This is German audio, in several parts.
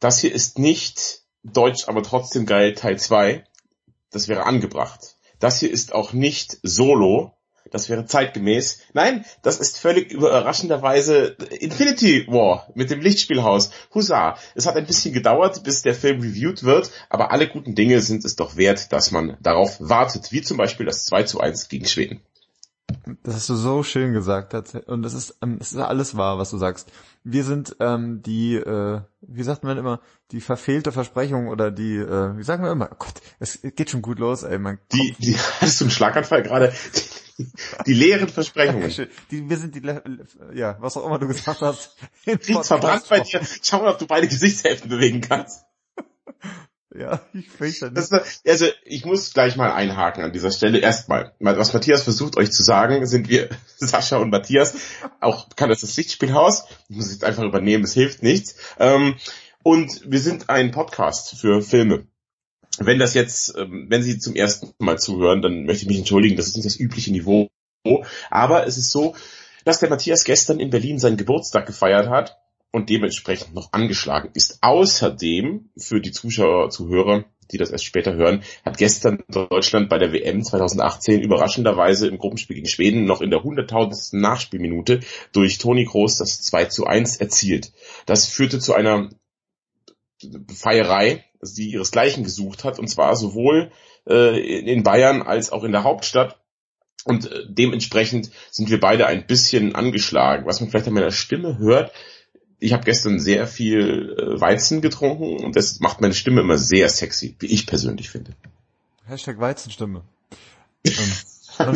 das hier ist nicht Deutsch, aber trotzdem geil Teil 2. Das wäre angebracht. Das hier ist auch nicht Solo. Das wäre zeitgemäß. Nein, das ist völlig überraschenderweise Infinity War mit dem Lichtspielhaus. Husa. Es hat ein bisschen gedauert, bis der Film reviewed wird, aber alle guten Dinge sind es doch wert, dass man darauf wartet, wie zum Beispiel das 2 zu 1 gegen Schweden. Das hast du so schön gesagt. Und das ist, ähm, es ist alles wahr, was du sagst. Wir sind ähm, die, äh, wie sagt man immer, die verfehlte Versprechung oder die, äh, wie sagen wir immer, oh Gott, es geht schon gut los, ey. Man die, die, hattest du einen Schlaganfall gerade? Die, die leeren Versprechungen. Die, wir sind die, ja, was auch immer du gesagt hast. Riecht's verbrannt bei dir. Schau mal, ob du beide Gesichtshälften bewegen kannst. Ja, ich fürchte nicht. Das, also ich muss gleich mal einhaken an dieser Stelle. Erstmal, was Matthias versucht euch zu sagen, sind wir Sascha und Matthias. Auch kann das das Lichtspielhaus. Ich muss jetzt einfach übernehmen, es hilft nichts. Ähm, und wir sind ein Podcast für Filme. Wenn das jetzt, ähm, wenn Sie zum ersten Mal zuhören, dann möchte ich mich entschuldigen, das ist nicht das übliche Niveau. Aber es ist so, dass der Matthias gestern in Berlin seinen Geburtstag gefeiert hat und dementsprechend noch angeschlagen ist. Außerdem, für die Zuschauer, Zuhörer, die das erst später hören, hat gestern Deutschland bei der WM 2018 überraschenderweise im Gruppenspiel gegen Schweden noch in der hunderttausendsten Nachspielminute durch Toni Groß das 2 zu 1 erzielt. Das führte zu einer Feierei, die ihresgleichen gesucht hat, und zwar sowohl äh, in Bayern als auch in der Hauptstadt. Und äh, dementsprechend sind wir beide ein bisschen angeschlagen. Was man vielleicht an meiner Stimme hört, ich habe gestern sehr viel äh, Weizen getrunken und das macht meine Stimme immer sehr sexy, wie ich persönlich finde. Hashtag Weizenstimme.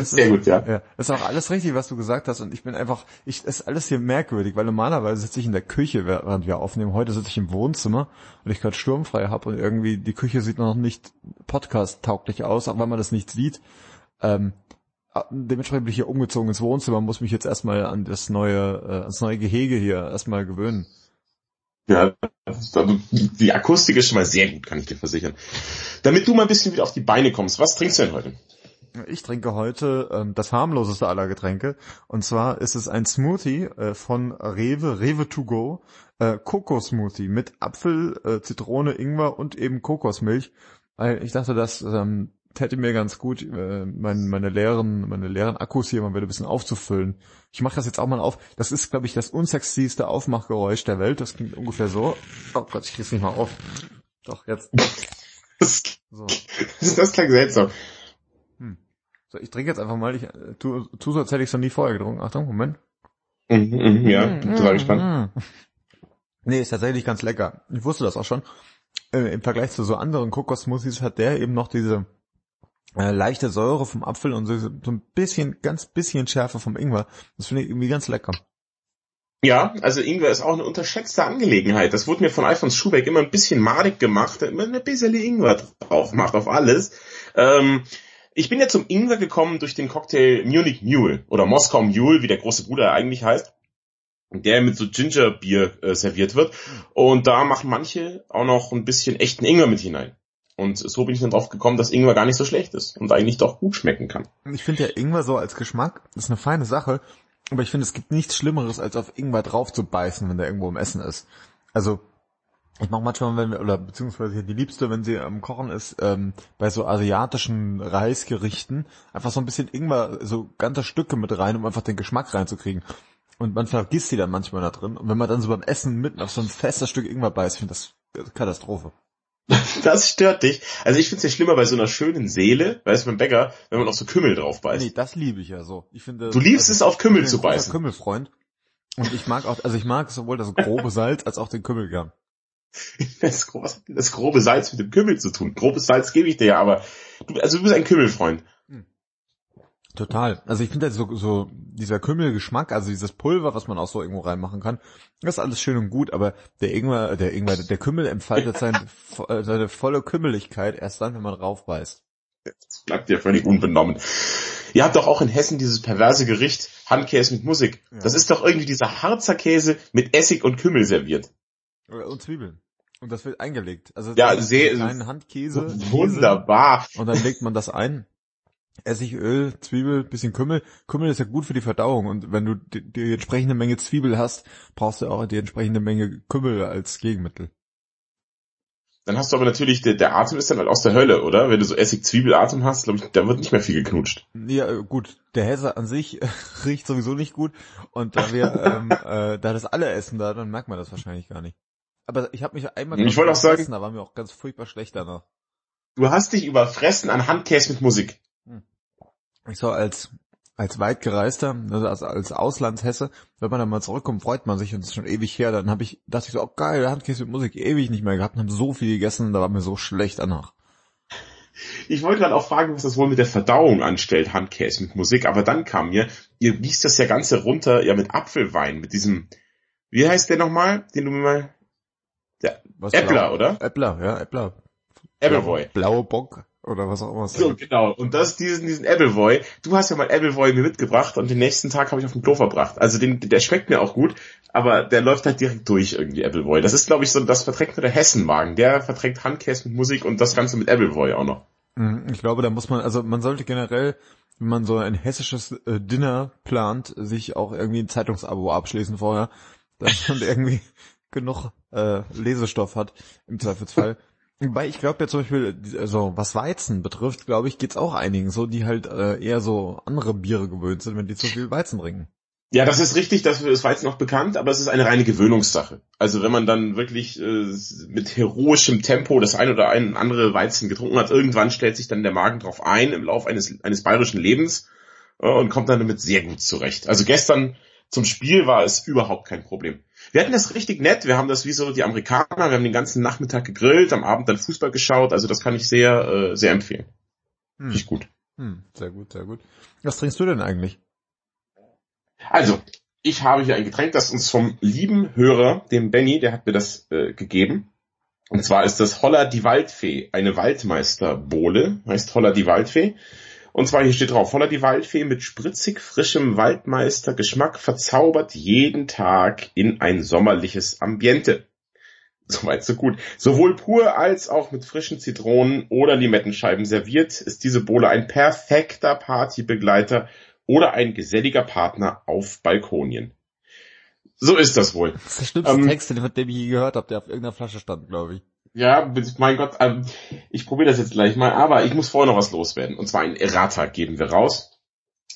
sehr gut, ja. ja. Das ist auch alles richtig, was du gesagt hast und ich bin einfach, ich ist alles hier merkwürdig, weil normalerweise sitze ich in der Küche, während wir aufnehmen. Heute sitze ich im Wohnzimmer und ich gerade sturmfrei habe und irgendwie die Küche sieht noch nicht podcast-tauglich aus, auch wenn man das nicht sieht. Ähm, dementsprechend bin ich hier umgezogen ins Wohnzimmer, muss mich jetzt erstmal an das neue, äh, das neue Gehege hier erstmal gewöhnen. Ja, die Akustik ist schon mal sehr gut, kann ich dir versichern. Damit du mal ein bisschen wieder auf die Beine kommst, was trinkst du denn heute? Ich trinke heute ähm, das harmloseste aller Getränke. Und zwar ist es ein Smoothie äh, von Rewe, Rewe to go, äh, Kokosmoothie mit Apfel, äh, Zitrone, Ingwer und eben Kokosmilch. Ich dachte, dass ähm, täte mir ganz gut, äh, mein, meine leeren, meine leeren Akkus hier mal wieder ein bisschen aufzufüllen. Ich mache das jetzt auch mal auf. Das ist, glaube ich, das unsexyste Aufmachgeräusch der Welt. Das klingt ungefähr so. Oh Gott, ich krieg's nicht mal auf. Doch, jetzt. so. Das klingt seltsam. Hm. So, ich trinke jetzt einfach mal. Ich äh, tu, tu so, als hätte ich es noch nie vorher getrunken. Achtung, Moment. Mhm, mh, ja, mhm, total gespannt. Mhm. Nee, ist tatsächlich ganz lecker. Ich wusste das auch schon. Äh, Im Vergleich zu so anderen Kokosmoothies hat der eben noch diese äh, leichte Säure vom Apfel und so, so ein bisschen, ganz bisschen Schärfe vom Ingwer. Das finde ich irgendwie ganz lecker. Ja, also Ingwer ist auch eine unterschätzte Angelegenheit. Das wurde mir von Alfons Schubeck immer ein bisschen madig gemacht, immer ein bisschen Ingwer drauf macht auf alles. Ähm, ich bin ja zum Ingwer gekommen durch den Cocktail Munich Mule oder Moskau Mule, wie der große Bruder eigentlich heißt, der mit so Gingerbier äh, serviert wird. Und da machen manche auch noch ein bisschen echten Ingwer mit hinein. Und so bin ich dann drauf gekommen, dass Ingwer gar nicht so schlecht ist und eigentlich doch gut schmecken kann. Ich finde ja Ingwer so als Geschmack ist eine feine Sache, aber ich finde es gibt nichts Schlimmeres, als auf Ingwer drauf zu beißen, wenn der irgendwo im Essen ist. Also ich mache manchmal, wenn oder beziehungsweise die Liebste, wenn sie am Kochen ist, ähm, bei so asiatischen Reisgerichten, einfach so ein bisschen Ingwer, so ganze Stücke mit rein, um einfach den Geschmack reinzukriegen. Und man vergisst sie dann manchmal da drin. Und wenn man dann so beim Essen mitten auf so ein festes Stück Ingwer beißt, finde ich das Katastrophe. Das stört dich. Also ich finde es ja schlimmer bei so einer schönen Seele, weißt du, beim Bäcker, wenn man auch so Kümmel drauf beißt. Nee, das liebe ich ja so. Ich finde, du liebst also, es auf Kümmel zu beißen. Kümmelfreund. Und ich mag auch, also ich mag sowohl das grobe Salz als auch den Kümmel gern. Das, was hat das grobe Salz mit dem Kümmel zu tun? Grobes Salz gebe ich dir ja, aber du, also du bist ein Kümmelfreund. Total. Also ich finde halt so, so dieser Kümmelgeschmack, also dieses Pulver, was man auch so irgendwo reinmachen kann, das ist alles schön und gut, aber der Ingwer, der Ingwer, der Kümmel entfaltet sein, äh, seine volle Kümmeligkeit erst dann, wenn man raufbeißt. Das bleibt dir völlig unbenommen. Ihr habt doch auch in Hessen dieses perverse Gericht Handkäse mit Musik. Ja. Das ist doch irgendwie dieser Harzer Käse mit Essig und Kümmel serviert. Und Zwiebeln. Und das wird eingelegt. Also ja, sehr, Handkäse. Wunderbar. Käse, und dann legt man das ein Essigöl, Zwiebel, bisschen Kümmel. Kümmel ist ja gut für die Verdauung und wenn du die, die entsprechende Menge Zwiebel hast, brauchst du auch die entsprechende Menge Kümmel als Gegenmittel. Dann hast du aber natürlich, der, der Atem ist dann halt aus der Hölle, oder? Wenn du so Essig-Zwiebel-Atem hast, glaube ich, da wird nicht mehr viel geknutscht. Ja, äh, gut, der Hesse an sich riecht sowieso nicht gut und da wir, ähm, äh, da das alle essen da, dann merkt man das wahrscheinlich gar nicht. Aber ich habe mich einmal Ich wollte auch sagen- da war mir auch ganz furchtbar schlecht danach. Du hast dich überfressen an Handkäse mit Musik. Ich so als als weitgereister, also als, Auslandshesse, wenn man dann mal zurückkommt, freut man sich und es ist schon ewig her. Dann habe ich, dachte ich so, oh geil, Handkäse mit Musik, ewig nicht mehr gehabt und haben so viel gegessen, da war mir so schlecht danach. Ich wollte gerade auch fragen, was das wohl mit der Verdauung anstellt, Handkäse mit Musik, aber dann kam mir, ihr gießt das ja Ganze runter, ja mit Apfelwein, mit diesem, wie heißt der nochmal, den du mir mal, Was Äppler, blau- oder? Äppler, ja, Äppler. Appleboy. Blaue Bock oder was auch immer. es So, ist. genau. Und das, diesen, diesen Appleboy. Du hast ja mal Appleboy mir mitgebracht und den nächsten Tag habe ich auf dem Klo verbracht. Also den, der schmeckt mir auch gut, aber der läuft halt direkt durch irgendwie, Appleboy. Das ist, glaube ich, so, das verträgt nur der Hessenwagen. Der verträgt Handkäse mit Musik und das Ganze mit Appleboy auch noch. Mhm, Ich glaube, da muss man, also man sollte generell, wenn man so ein hessisches äh, Dinner plant, sich auch irgendwie ein Zeitungsabo abschließen vorher, dass man irgendwie genug äh, Lesestoff hat, im Zweifelsfall. Wobei ich glaube ja zum Beispiel, also was Weizen betrifft, glaube ich, geht's auch einigen so, die halt äh, eher so andere Biere gewöhnt sind, wenn die zu viel Weizen trinken. Ja, das ist richtig, das ist Weizen noch bekannt, aber es ist eine reine Gewöhnungssache. Also wenn man dann wirklich äh, mit heroischem Tempo das ein oder ein andere Weizen getrunken hat, irgendwann stellt sich dann der Magen drauf ein im Lauf eines, eines bayerischen Lebens äh, und kommt dann damit sehr gut zurecht. Also gestern zum Spiel war es überhaupt kein Problem. Wir hatten das richtig nett, wir haben das wie so die Amerikaner, wir haben den ganzen Nachmittag gegrillt, am Abend dann Fußball geschaut, also das kann ich sehr, äh, sehr empfehlen. Hm. Richtig gut. Hm, sehr gut, sehr gut. Was trinkst du denn eigentlich? Also, ich habe hier ein Getränk, das uns vom lieben Hörer, dem Benny, der hat mir das äh, gegeben. Und zwar ist das Holla die Waldfee, eine Waldmeisterbohle, heißt Holla die Waldfee. Und zwar hier steht drauf, Holla die Waldfee mit spritzig frischem Waldmeistergeschmack verzaubert jeden Tag in ein sommerliches Ambiente. Soweit so gut. Sowohl pur als auch mit frischen Zitronen oder Limettenscheiben serviert, ist diese Bohle ein perfekter Partybegleiter oder ein geselliger Partner auf Balkonien. So ist das wohl. Das ist der schlimmste Ähm, Text, dem ich je gehört habe, der auf irgendeiner Flasche stand, glaube ich. Ja, mein Gott, ähm, ich probiere das jetzt gleich mal, aber ich muss vorher noch was loswerden. Und zwar ein Errata geben wir raus.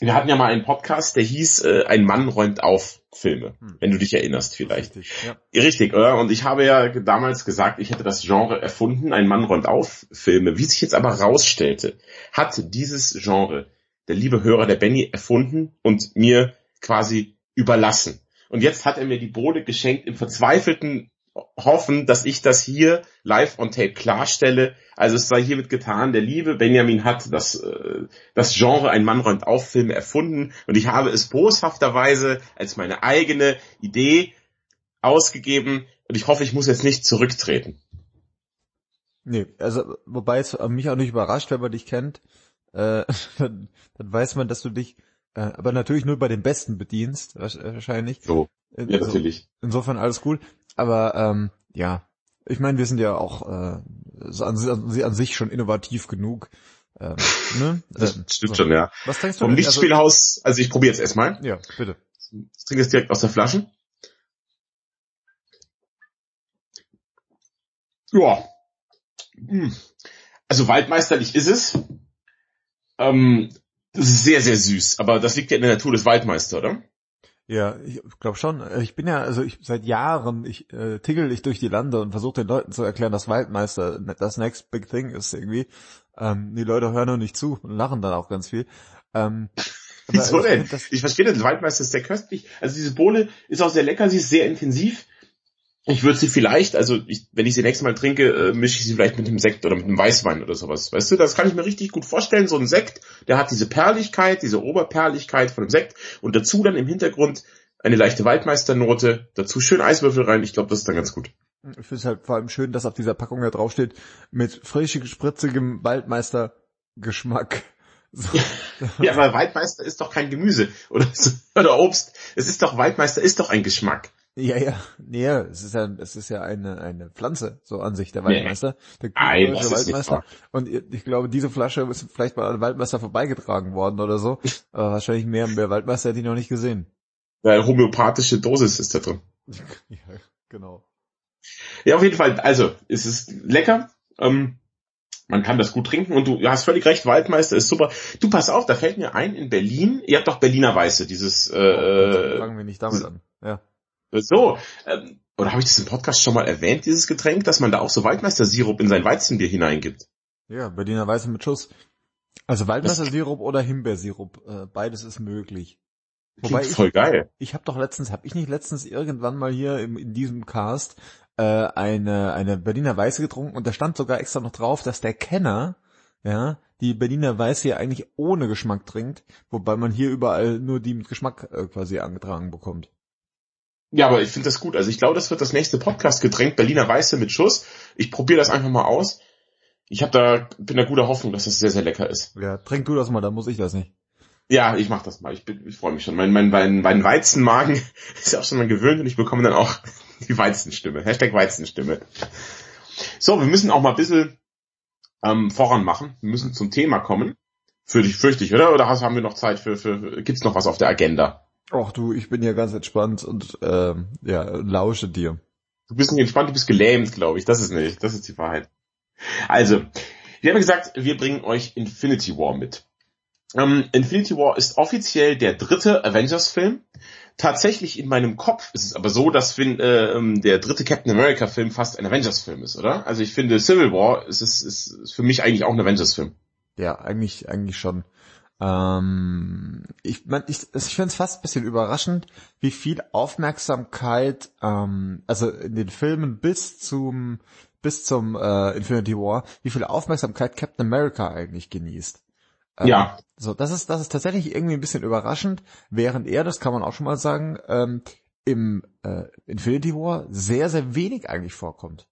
Wir hatten ja mal einen Podcast, der hieß äh, Ein Mann räumt auf Filme, Hm. wenn du dich erinnerst vielleicht. Richtig, ja. Richtig, oder? Und ich habe ja damals gesagt, ich hätte das Genre erfunden, ein Mann räumt auf Filme. Wie sich jetzt aber rausstellte, hat dieses Genre der liebe Hörer der Benny erfunden und mir quasi überlassen. Und jetzt hat er mir die Bohle geschenkt im verzweifelten Hoffen, dass ich das hier live on tape klarstelle. Also es sei hiermit getan, der liebe Benjamin hat das, äh, das Genre Ein Mann räumt auf Filme erfunden und ich habe es boshafterweise als meine eigene Idee ausgegeben und ich hoffe, ich muss jetzt nicht zurücktreten. Nee, also wobei es mich auch nicht überrascht, wenn man dich kennt, äh, dann, dann weiß man, dass du dich äh, aber natürlich nur bei den Besten bedienst, wahrsch- wahrscheinlich. So, ja natürlich. insofern alles cool. Aber ähm, ja, ich meine, wir sind ja auch äh, an, an, sich schon innovativ genug. Ähm, ne? Das Ähm, stimmt so. schon, ja. Was denkst du Vom denn? Lichtspielhaus, also ich probiere jetzt erstmal. Also, ja, bitte. Ich trinke es direkt aus der Flasche. Ja. Hm. Also waldmeisterlich ist es. Ähm, das ist sehr, sehr süß, aber das liegt ja in der Natur des Waldmeisters, oder? Ja, ich glaube schon. Äh, Ich bin ja, also ich seit Jahren, ich äh, tigel ich durch die Lande und versuche den Leuten zu erklären, dass Waldmeister das next big thing ist irgendwie. Ähm, die Leute hören nur nicht zu und lachen dann auch ganz viel. Ähm, Wieso ich denn? Das, Ich verstehe den Waldmeister ist sehr köstlich. Also diese Bohle ist auch sehr lecker, sie ist sehr intensiv. Ich würde sie vielleicht, also ich, wenn ich sie nächstes Mal trinke, äh, mische ich sie vielleicht mit einem Sekt oder mit einem Weißwein oder sowas. Weißt du, das kann ich mir richtig gut vorstellen. So ein Sekt, der hat diese Perligkeit, diese Oberperligkeit von dem Sekt und dazu dann im Hintergrund eine leichte Waldmeisternote, dazu schön Eiswürfel rein. Ich glaube, das ist dann ganz gut. ich finde es halt vor allem schön, dass auf dieser Packung da draufsteht, mit frisch spritzigem Waldmeister Geschmack. So. Ja, aber Waldmeister ist doch kein Gemüse oder, oder Obst. Es ist doch, Waldmeister ist doch ein Geschmack. Ja, ja, nee, es ist ja, es ist ja eine, eine Pflanze, so an sich, der Nee. Waldmeister. Der Nein, das wahr. Und ich glaube, diese Flasche ist vielleicht mal an Waldmeister vorbeigetragen worden oder so. Aber wahrscheinlich mehr, mehr Waldmeister hätte ich noch nicht gesehen. Eine homöopathische Dosis ist da drin. Ja, genau. Ja, auf jeden Fall, also, es ist lecker. Ähm, man kann das gut trinken und du hast völlig recht, Waldmeister ist super. Du pass auf, da fällt mir ein, in Berlin, ihr habt doch Berliner Weiße, dieses äh, oh, fangen wir nicht damit an. Ja. So, ähm, oder habe ich das im Podcast schon mal erwähnt, dieses Getränk, dass man da auch so Waldmeister-Sirup in sein Weizenbier hineingibt? Ja, Berliner Weiße mit Schuss. Also Waldmeister-Sirup oder Himbeersirup, äh, beides ist möglich. Wobei ich, voll geil. Ich habe doch letztens, habe ich nicht letztens irgendwann mal hier im, in diesem Cast äh, eine eine Berliner Weiße getrunken und da stand sogar extra noch drauf, dass der Kenner ja die Berliner Weiße hier eigentlich ohne Geschmack trinkt, wobei man hier überall nur die mit Geschmack äh, quasi angetragen bekommt. Ja, aber ich finde das gut. Also ich glaube, das wird das nächste Podcast-Getränk Berliner Weiße mit Schuss. Ich probiere das einfach mal aus. Ich habe da bin da guter Hoffnung, dass das sehr sehr lecker ist. Ja, trink du das mal, dann muss ich das nicht. Ja, ich mach das mal. Ich, bin, ich freue mich schon. Mein, mein, mein, mein Weizenmagen ist ja auch schon mal gewöhnt und ich bekomme dann auch die Weizenstimme. Hashtag Weizenstimme. So, wir müssen auch mal ein bisschen ähm, voran machen. Wir müssen zum Thema kommen. Für dich fürchte ich, oder? Oder haben wir noch Zeit für, für gibt's noch was auf der Agenda? Ach du, ich bin ja ganz entspannt und ähm, ja, lausche dir. Du bist nicht entspannt, du bist gelähmt, glaube ich. Das ist nicht, das ist die Wahrheit. Also, wir haben gesagt, wir bringen euch Infinity War mit. Ähm, Infinity War ist offiziell der dritte Avengers-Film. Tatsächlich in meinem Kopf ist es aber so, dass fin, äh, ähm, der dritte Captain America-Film fast ein Avengers-Film ist, oder? Also ich finde Civil War ist, ist, ist für mich eigentlich auch ein Avengers-Film. Ja, eigentlich, eigentlich schon. Ähm, ich mein, ich, ich finde es fast ein bisschen überraschend, wie viel Aufmerksamkeit, ähm, also in den Filmen bis zum bis zum äh, Infinity War, wie viel Aufmerksamkeit Captain America eigentlich genießt. Ähm, ja. So, das ist, das ist tatsächlich irgendwie ein bisschen überraschend, während er, das kann man auch schon mal sagen, ähm, im äh, Infinity War sehr, sehr wenig eigentlich vorkommt.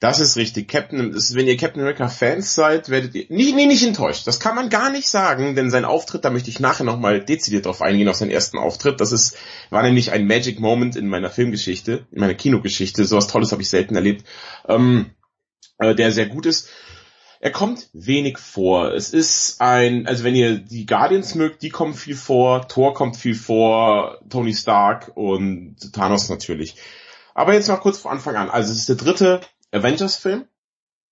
Das ist richtig. Captain, ist, wenn ihr Captain America Fans seid, werdet ihr nie, nie nicht enttäuscht. Das kann man gar nicht sagen, denn sein Auftritt, da möchte ich nachher nochmal dezidiert drauf eingehen, auf seinen ersten Auftritt. Das ist, war nämlich ein Magic Moment in meiner Filmgeschichte, in meiner Kinogeschichte. Sowas Tolles habe ich selten erlebt, ähm, äh, der sehr gut ist. Er kommt wenig vor. Es ist ein, also wenn ihr die Guardians mögt, die kommen viel vor, Thor kommt viel vor, Tony Stark und Thanos natürlich. Aber jetzt noch kurz vor Anfang an. Also es ist der dritte Avengers-Film.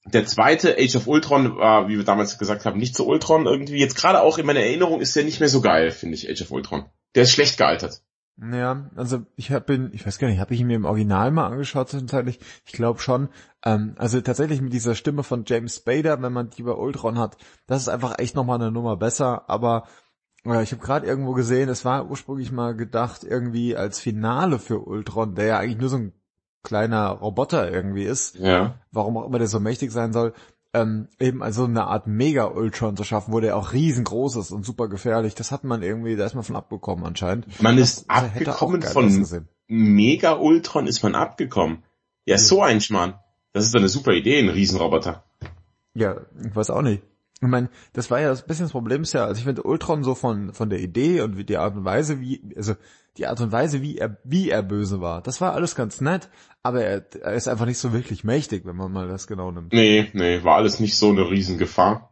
Der zweite, Age of Ultron, war, wie wir damals gesagt haben, nicht so Ultron irgendwie. Jetzt gerade auch in meiner Erinnerung ist der nicht mehr so geil, finde ich, Age of Ultron. Der ist schlecht gealtert. Ja, also ich habe ihn, ich weiß gar nicht, habe ich ihn mir im Original mal angeschaut zwischenzeitlich? Ich glaube schon. Ähm, also tatsächlich mit dieser Stimme von James Spader, wenn man die bei Ultron hat, das ist einfach echt nochmal eine Nummer besser. Aber äh, ich habe gerade irgendwo gesehen, es war ursprünglich mal gedacht irgendwie als Finale für Ultron, der ja eigentlich nur so ein kleiner Roboter irgendwie ist. Ja. Warum auch immer der so mächtig sein soll ähm, eben also eine Art Mega-Ultron zu schaffen, wo der auch riesengroß ist und super gefährlich. Das hat man irgendwie, da ist man von abgekommen anscheinend. Man ist das abgekommen von Mega-Ultron ist man abgekommen. Ja, ja, so ein Schmarrn. Das ist doch eine super Idee, ein Riesenroboter. Ja, ich weiß auch nicht. Ich meine, das war ja das bisschen das Problem ist ja, also ich finde Ultron so von, von der Idee und die Art und Weise, wie, also die Art und Weise, wie er, wie er böse war, das war alles ganz nett, aber er, er ist einfach nicht so wirklich mächtig, wenn man mal das genau nimmt. Nee, nee, war alles nicht so eine Riesengefahr.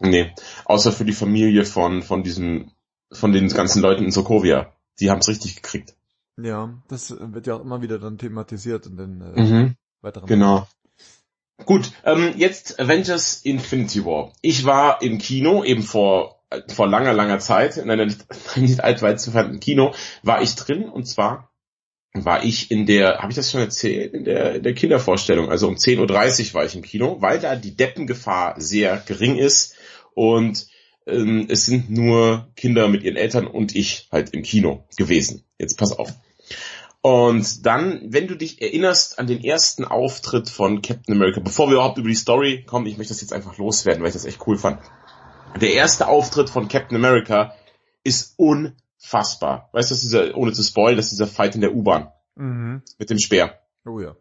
Nee, außer für die Familie von, von diesem, von den ganzen Leuten in Sokovia. Die haben's richtig gekriegt. Ja, das wird ja auch immer wieder dann thematisiert in den äh, mhm, weiteren. Genau. Gut, ähm, jetzt Avengers Infinity War. Ich war im Kino, eben vor, vor langer, langer Zeit, in einer nicht, nicht allweit zu fanden Kino, war ich drin und zwar war ich in der, habe ich das schon erzählt, in der, in der Kindervorstellung, also um 10.30 Uhr war ich im Kino, weil da die Deppengefahr sehr gering ist und ähm, es sind nur Kinder mit ihren Eltern und ich halt im Kino gewesen. Jetzt pass auf. Und dann, wenn du dich erinnerst an den ersten Auftritt von Captain America, bevor wir überhaupt über die Story kommen, ich möchte das jetzt einfach loswerden, weil ich das echt cool fand. Der erste Auftritt von Captain America ist unfassbar. Weißt du, das ist dieser, ohne zu spoilen, das ist dieser Fight in der U-Bahn. Mhm. Mit dem Speer. Oh ja.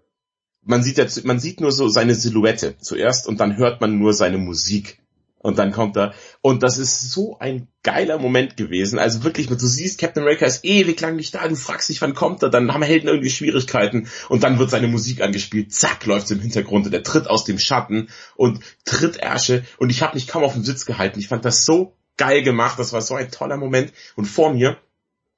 Man sieht, ja, man sieht nur so seine Silhouette zuerst und dann hört man nur seine Musik. Und dann kommt er. Und das ist so ein geiler Moment gewesen. Also wirklich, du siehst, Captain America ist ewig lang nicht da, du fragst dich, wann kommt er, dann haben Helden irgendwie Schwierigkeiten und dann wird seine Musik angespielt, zack, läuft's im Hintergrund und er tritt aus dem Schatten und tritt Ärsche und ich habe mich kaum auf dem Sitz gehalten. Ich fand das so geil gemacht, das war so ein toller Moment. Und vor mir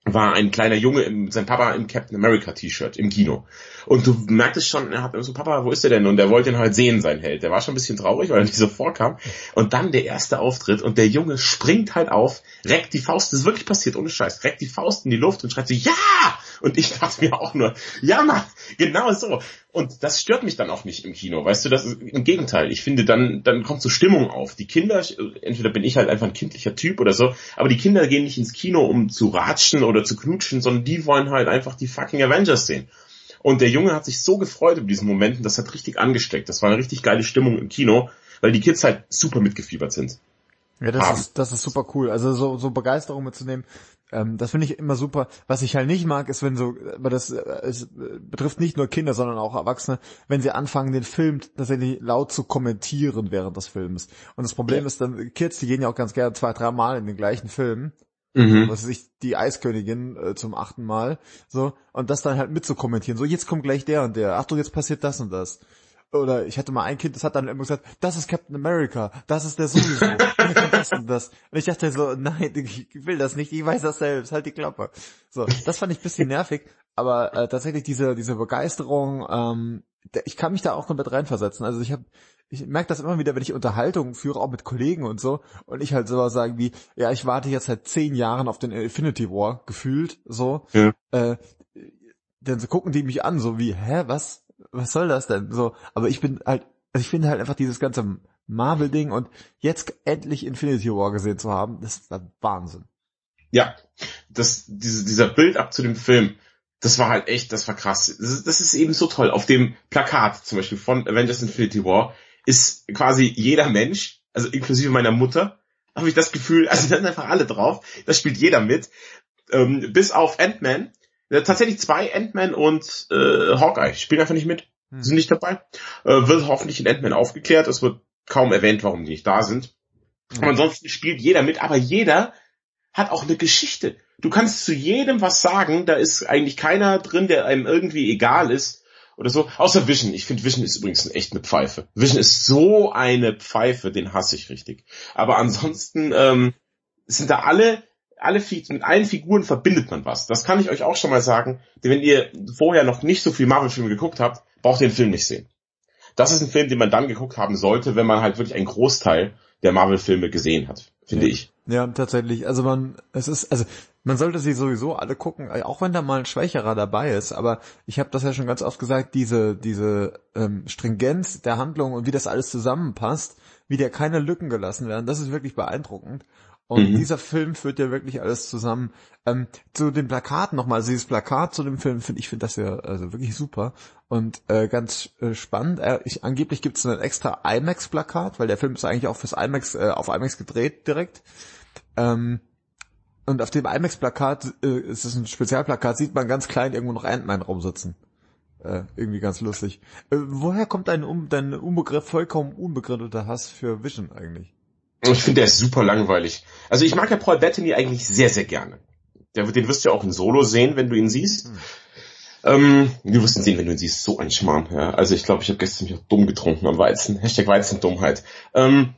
war ein kleiner Junge, im, sein Papa im Captain America T-Shirt im Kino. Und du merktest schon, er hat so, Papa, wo ist der denn? Und er wollte ihn halt sehen, sein Held. Der war schon ein bisschen traurig, weil er nicht so vorkam. Und dann der erste Auftritt und der Junge springt halt auf, reckt die Faust, das ist wirklich passiert, ohne Scheiß, reckt die Faust in die Luft und schreit so, ja! Und ich dachte mir auch nur, ja Mann, genau so. Und das stört mich dann auch nicht im Kino, weißt du, das ist im Gegenteil. Ich finde, dann, dann kommt so Stimmung auf. Die Kinder, entweder bin ich halt einfach ein kindlicher Typ oder so, aber die Kinder gehen nicht ins Kino, um zu ratschen oder zu knutschen, sondern die wollen halt einfach die fucking Avengers sehen. Und der Junge hat sich so gefreut über diesen Momenten, das hat richtig angesteckt. Das war eine richtig geile Stimmung im Kino, weil die Kids halt super mitgefiebert sind. Ja, das ist, das ist super cool. Also so, so Begeisterung mitzunehmen, ähm, das finde ich immer super. Was ich halt nicht mag, ist, wenn so, aber das äh, es betrifft nicht nur Kinder, sondern auch Erwachsene, wenn sie anfangen, den Film tatsächlich laut zu kommentieren während des Films. Und das Problem ja. ist dann, Kids, die gehen ja auch ganz gerne zwei, drei Mal in den gleichen Film. Mhm. Was ist die Eiskönigin äh, zum achten Mal, so und das dann halt mitzukommentieren. So jetzt kommt gleich der und der. Achtung, jetzt passiert das und das oder ich hatte mal ein Kind, das hat dann immer gesagt, das ist Captain America, das ist der sowieso, das und das. Und ich dachte so, nein, ich will das nicht, ich weiß das selbst, halt die Klappe. So, das fand ich ein bisschen nervig, aber äh, tatsächlich diese diese Begeisterung, ähm, ich kann mich da auch komplett reinversetzen. Also ich habe ich merke das immer wieder, wenn ich Unterhaltungen führe, auch mit Kollegen und so, und ich halt sowas sagen wie, ja, ich warte jetzt seit zehn Jahren auf den Infinity War, gefühlt, so, ja. äh, dann so gucken die mich an, so wie, hä, was? Was soll das denn? So, aber ich bin halt, also ich finde halt einfach dieses ganze Marvel-Ding und jetzt endlich Infinity War gesehen zu haben, das war Wahnsinn. Ja, das, diese, dieser Bild ab zu dem Film, das war halt echt, das war krass. Das ist, das ist eben so toll. Auf dem Plakat zum Beispiel von Avengers Infinity War ist quasi jeder Mensch, also inklusive meiner Mutter, habe ich das Gefühl, also da sind einfach alle drauf, da spielt jeder mit, ähm, bis auf Ant-Man, tatsächlich zwei Ant-Man und äh, Hawkeye spielen einfach nicht mit, hm. sind nicht dabei. Äh, wird hoffentlich in Ant-Man aufgeklärt. Es wird kaum erwähnt, warum die nicht da sind. Hm. ansonsten spielt jeder mit, aber jeder hat auch eine Geschichte. Du kannst zu jedem was sagen, da ist eigentlich keiner drin, der einem irgendwie egal ist oder so. Außer Vision. Ich finde Vision ist übrigens echt eine Pfeife. Vision ist so eine Pfeife, den hasse ich richtig. Aber ansonsten ähm, sind da alle alle, mit allen Figuren verbindet man was. Das kann ich euch auch schon mal sagen. Denn wenn ihr vorher noch nicht so viel Marvel-Filme geguckt habt, braucht ihr den Film nicht sehen. Das ist ein Film, den man dann geguckt haben sollte, wenn man halt wirklich einen Großteil der Marvel-Filme gesehen hat, finde ja. ich. Ja, tatsächlich. Also man, es ist, also man sollte sie sowieso alle gucken, auch wenn da mal ein Schwächerer dabei ist. Aber ich habe das ja schon ganz oft gesagt, diese diese ähm, Stringenz der Handlung und wie das alles zusammenpasst, wie der keine Lücken gelassen werden, das ist wirklich beeindruckend. Und mhm. dieser Film führt ja wirklich alles zusammen. Ähm, zu den Plakaten nochmal, also dieses Plakat zu dem Film finde ich finde das ja also wirklich super und äh, ganz äh, spannend. Äh, ich, angeblich gibt es ein extra IMAX-Plakat, weil der Film ist eigentlich auch fürs IMAX äh, auf IMAX gedreht direkt. Ähm, und auf dem IMAX-Plakat äh, ist es ein Spezialplakat, sieht man ganz klein irgendwo noch Ant-Man rumsitzen. Äh, irgendwie ganz lustig. Äh, woher kommt dein, um, dein Unbegriff, vollkommen unbegründeter Hass für Vision eigentlich? Ich finde, der ist super langweilig. Also ich mag ja Paul Bettany eigentlich sehr, sehr gerne. Den wirst du ja auch in Solo sehen, wenn du ihn siehst. Hm. Ähm, du wirst ihn sehen, wenn du ihn siehst. So ein Schmarrn. Ja. Also ich glaube, ich habe gestern mich auch dumm getrunken am Weizen. Hashtag Weizendummheit. Ähm,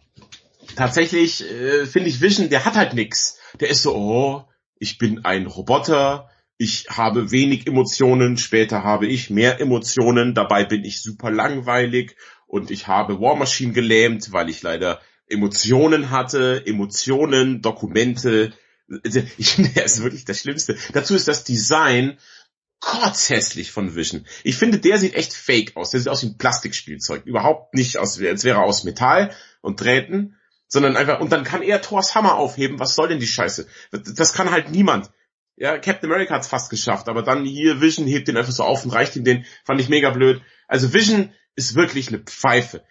tatsächlich äh, finde ich Vision, der hat halt nix. Der ist so, oh, ich bin ein Roboter, ich habe wenig Emotionen, später habe ich mehr Emotionen, dabei bin ich super langweilig und ich habe War Machine gelähmt, weil ich leider Emotionen hatte, Emotionen, Dokumente. Ich finde, er ist wirklich das Schlimmste. Dazu ist das Design kotzhässlich von Vision. Ich finde, der sieht echt fake aus. Der sieht aus wie ein Plastikspielzeug. Überhaupt nicht aus, als wäre er aus Metall und Drähten, sondern einfach, und dann kann er Thors Hammer aufheben. Was soll denn die Scheiße? Das kann halt niemand. Ja, Captain America hat's fast geschafft, aber dann hier Vision hebt den einfach so auf und reicht ihm den. Fand ich mega blöd. Also Vision ist wirklich eine Pfeife.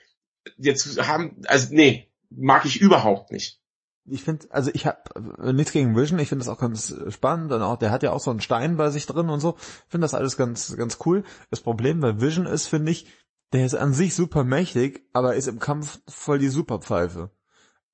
Jetzt haben, also nee, mag ich überhaupt nicht. Ich finde, also ich habe äh, nichts gegen Vision, ich finde das auch ganz spannend und auch der hat ja auch so einen Stein bei sich drin und so. Ich finde das alles ganz ganz cool. Das Problem bei Vision ist, finde ich, der ist an sich super mächtig, aber ist im Kampf voll die Superpfeife.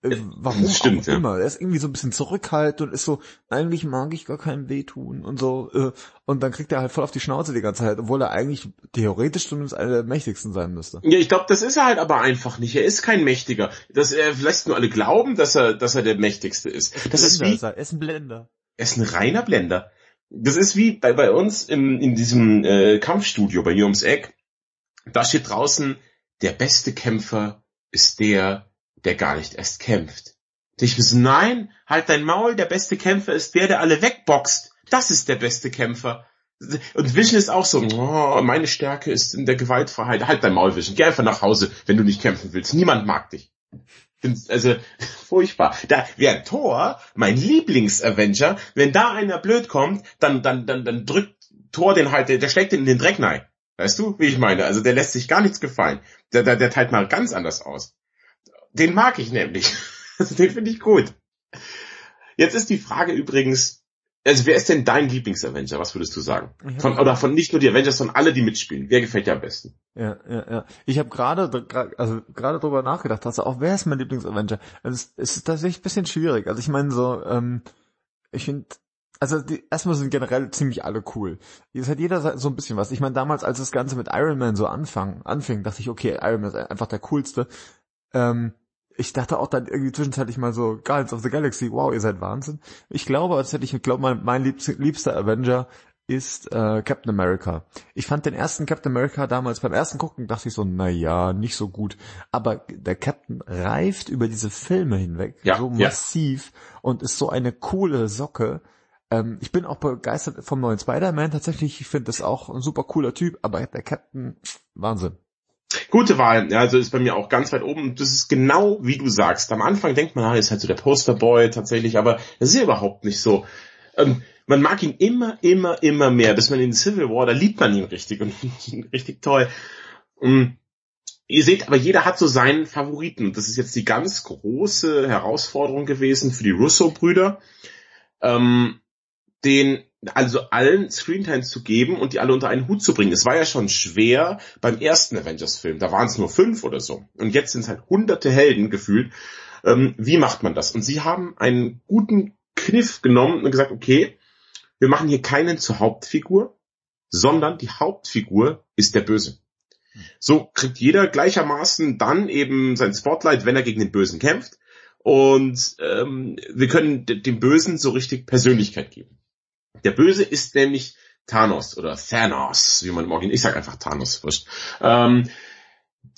Äh, warum das stimmt, ja. immer. Er ist irgendwie so ein bisschen zurückhaltend und ist so, eigentlich mag ich gar keinen wehtun und so. Äh, und dann kriegt er halt voll auf die Schnauze die ganze Zeit, obwohl er eigentlich theoretisch zumindest einer der mächtigsten sein müsste. Ja, ich glaube, das ist er halt aber einfach nicht. Er ist kein Mächtiger. Das, er lässt nur alle glauben, dass er, dass er der Mächtigste ist. Das ist wie... Er ist ein Blender. Er ist ein reiner Blender. Das ist wie bei, bei uns im, in diesem äh, Kampfstudio bei mir ums Eck. Da steht draußen, der beste Kämpfer ist der, der gar nicht erst kämpft. Ich muss, nein, halt dein Maul, der beste Kämpfer ist der, der alle wegboxt. Das ist der beste Kämpfer. Und Vision ist auch so, oh, meine Stärke ist in der Gewaltfreiheit. Halt dein Maul, Vision. Geh einfach nach Hause, wenn du nicht kämpfen willst. Niemand mag dich. Also, furchtbar. Da wäre Thor, mein Lieblings-Avenger, wenn da einer blöd kommt, dann, dann, dann, dann drückt Thor den halt, der, der schlägt den in den Dreck nein. Weißt du, wie ich meine? Also der lässt sich gar nichts gefallen. Der, der, der teilt mal ganz anders aus. Den mag ich nämlich. Also den finde ich gut. Jetzt ist die Frage übrigens, also wer ist denn dein Lieblings-Avenger? Was würdest du sagen? Von, oder von nicht nur die Avengers, sondern alle, die mitspielen. Wer gefällt dir am besten? Ja, ja, ja. Ich habe gerade, also gerade drüber nachgedacht, also auch wer ist mein Lieblings-Avenger? Also es ist tatsächlich ein bisschen schwierig. Also ich meine so, ähm, ich finde, also die, erstmal sind generell ziemlich alle cool. Jetzt hat jeder so ein bisschen was. Ich meine, damals, als das Ganze mit Iron Man so anfang, anfing, dachte ich, okay, Iron Man ist einfach der coolste. Ähm, ich dachte auch dann irgendwie zwischenzeitlich mal so, Guardians of the Galaxy, wow, ihr seid Wahnsinn. Ich glaube tatsächlich, ich glaube, mein, mein liebster, liebster Avenger ist äh, Captain America. Ich fand den ersten Captain America damals beim ersten gucken, dachte ich so, na ja, nicht so gut. Aber der Captain reift über diese Filme hinweg ja, so massiv ja. und ist so eine coole Socke. Ähm, ich bin auch begeistert vom neuen Spider-Man tatsächlich. Ich finde das auch ein super cooler Typ, aber der Captain, Wahnsinn. Gute Wahl, ja, also ist bei mir auch ganz weit oben. Das ist genau wie du sagst. Am Anfang denkt man, ah, ist halt so der Posterboy tatsächlich, aber das ist ja überhaupt nicht so. Ähm, man mag ihn immer, immer, immer mehr, bis man in Civil War, da liebt man ihn richtig und ihn richtig toll. Ähm, ihr seht, aber jeder hat so seinen Favoriten. Das ist jetzt die ganz große Herausforderung gewesen für die Russo-Brüder, ähm, den also allen Screentime zu geben und die alle unter einen Hut zu bringen. Es war ja schon schwer beim ersten Avengers-Film. Da waren es nur fünf oder so. Und jetzt sind es halt hunderte Helden gefühlt. Ähm, wie macht man das? Und sie haben einen guten Kniff genommen und gesagt, okay, wir machen hier keinen zur Hauptfigur, sondern die Hauptfigur ist der Böse. So kriegt jeder gleichermaßen dann eben sein Spotlight, wenn er gegen den Bösen kämpft. Und ähm, wir können dem Bösen so richtig Persönlichkeit geben. Der Böse ist nämlich Thanos oder Thanos, wie man im Original, ich sag einfach Thanos, wurscht. Ähm,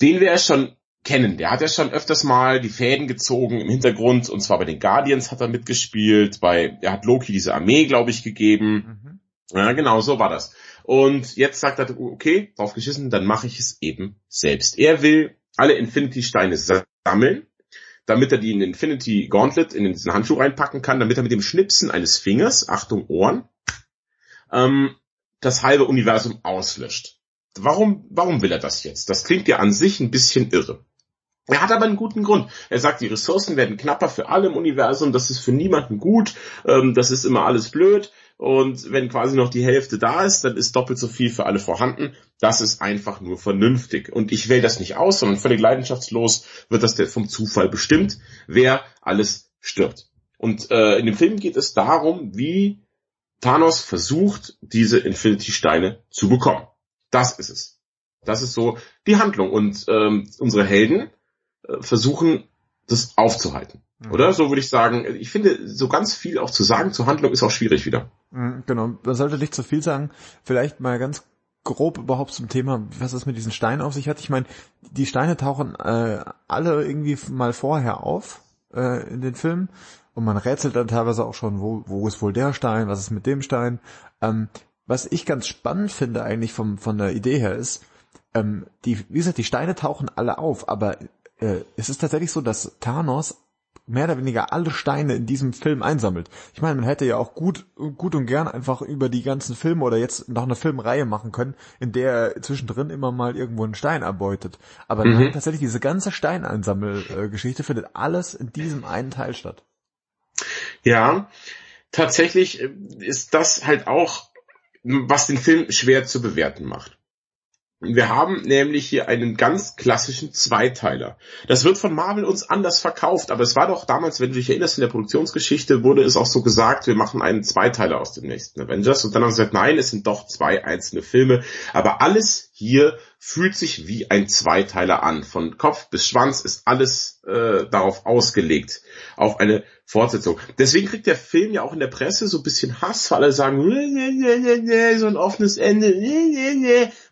den wir ja schon kennen. Der hat ja schon öfters mal die Fäden gezogen im Hintergrund und zwar bei den Guardians hat er mitgespielt, bei, er hat Loki diese Armee, glaube ich, gegeben. Mhm. Ja, genau, so war das. Und jetzt sagt er, okay, drauf geschissen, dann mache ich es eben selbst. Er will alle Infinity-Steine sammeln, damit er die in den Infinity Gauntlet, in diesen Handschuh reinpacken kann, damit er mit dem Schnipsen eines Fingers, Achtung Ohren, ähm, das halbe Universum auslöscht. Warum, warum will er das jetzt? Das klingt ja an sich ein bisschen irre. Er hat aber einen guten Grund. Er sagt, die Ressourcen werden knapper für alle im Universum, das ist für niemanden gut, ähm, das ist immer alles blöd und wenn quasi noch die Hälfte da ist, dann ist doppelt so viel für alle vorhanden. Das ist einfach nur vernünftig. Und ich wähle das nicht aus, sondern völlig leidenschaftslos wird das vom Zufall bestimmt, wer alles stirbt. Und äh, in dem Film geht es darum, wie Thanos versucht, diese Infinity-Steine zu bekommen. Das ist es. Das ist so die Handlung. Und ähm, unsere Helden äh, versuchen, das aufzuhalten. Mhm. Oder? So würde ich sagen. Ich finde, so ganz viel auch zu sagen zur Handlung ist auch schwierig wieder. Mhm, genau. Man sollte nicht zu viel sagen. Vielleicht mal ganz grob überhaupt zum Thema, was es mit diesen Steinen auf sich hat. Ich meine, die Steine tauchen äh, alle irgendwie mal vorher auf äh, in den Filmen und man rätselt dann teilweise auch schon, wo, wo ist wohl der Stein, was ist mit dem Stein. Ähm, was ich ganz spannend finde eigentlich vom, von der Idee her ist, ähm, die, wie gesagt, die Steine tauchen alle auf, aber äh, es ist tatsächlich so, dass Thanos mehr oder weniger alle Steine in diesem Film einsammelt. Ich meine, man hätte ja auch gut, gut und gern einfach über die ganzen Filme oder jetzt noch eine Filmreihe machen können, in der er zwischendrin immer mal irgendwo einen Stein erbeutet. Aber mhm. tatsächlich diese ganze Steineinsammelgeschichte findet alles in diesem einen Teil statt. Ja, tatsächlich äh, ist das halt auch, was den Film schwer zu bewerten macht. Wir haben nämlich hier einen ganz klassischen Zweiteiler. Das wird von Marvel uns anders verkauft, aber es war doch damals, wenn du dich erinnerst, in der Produktionsgeschichte wurde es auch so gesagt, wir machen einen Zweiteiler aus dem nächsten Avengers und dann haben sie gesagt, nein, es sind doch zwei einzelne Filme, aber alles hier fühlt sich wie ein Zweiteiler an. Von Kopf bis Schwanz ist alles äh, darauf ausgelegt, auf eine Fortsetzung. Deswegen kriegt der Film ja auch in der Presse so ein bisschen Hass, weil alle sagen, so ein offenes Ende,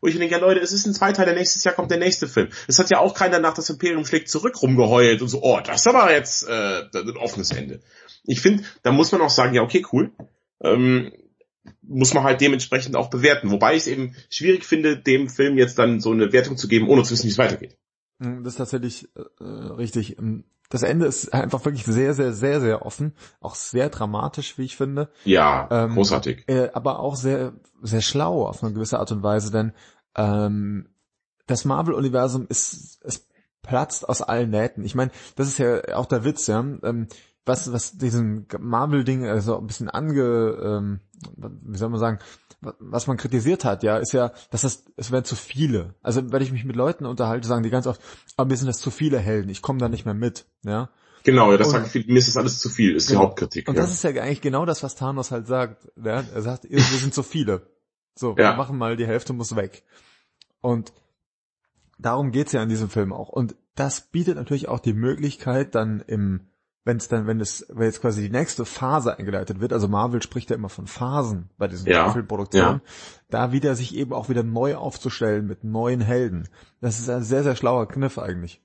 wo ich denke, ja Leute, es ist ein Zweiteiler, nächstes Jahr kommt der nächste Film. Es hat ja auch keiner nach das Imperium schlägt zurück rumgeheult und so, oh, das ist aber jetzt äh, ein offenes Ende. Ich finde, da muss man auch sagen, ja okay, cool. Ähm, muss man halt dementsprechend auch bewerten. Wobei ich es eben schwierig finde, dem Film jetzt dann so eine Wertung zu geben, ohne zu wissen, wie es weitergeht. Hm, das ist tatsächlich äh, richtig. Das Ende ist einfach wirklich sehr, sehr, sehr, sehr offen. Auch sehr dramatisch, wie ich finde. Ja, ähm, großartig. Äh, aber auch sehr, sehr schlau auf eine gewisse Art und Weise, denn ähm, das Marvel-Universum ist, es platzt aus allen Nähten. Ich meine, das ist ja auch der Witz, ja. Ähm, was, was diesen Marvel-Ding also ein bisschen ange, ähm, wie soll man sagen, was man kritisiert hat, ja, ist ja, dass das, es werden zu viele. Also wenn ich mich mit Leuten unterhalte, sagen die ganz oft, aber mir sind das zu viele Helden, ich komme da nicht mehr mit, ja. Genau, ja, das sagt viel, mir ist das alles zu viel, ist genau. die Hauptkritik. Und ja. das ist ja eigentlich genau das, was Thanos halt sagt. Ja? Er sagt, wir sind zu viele. So, wir machen mal die Hälfte muss weg. Und darum geht's ja in diesem Film auch. Und das bietet natürlich auch die Möglichkeit, dann im wenn es dann, wenn es, wenn jetzt quasi die nächste Phase eingeleitet wird, also Marvel spricht ja immer von Phasen bei diesen ja, Filmproduktionen, ja. da wieder sich eben auch wieder neu aufzustellen mit neuen Helden. Das ist ein sehr, sehr schlauer Kniff eigentlich.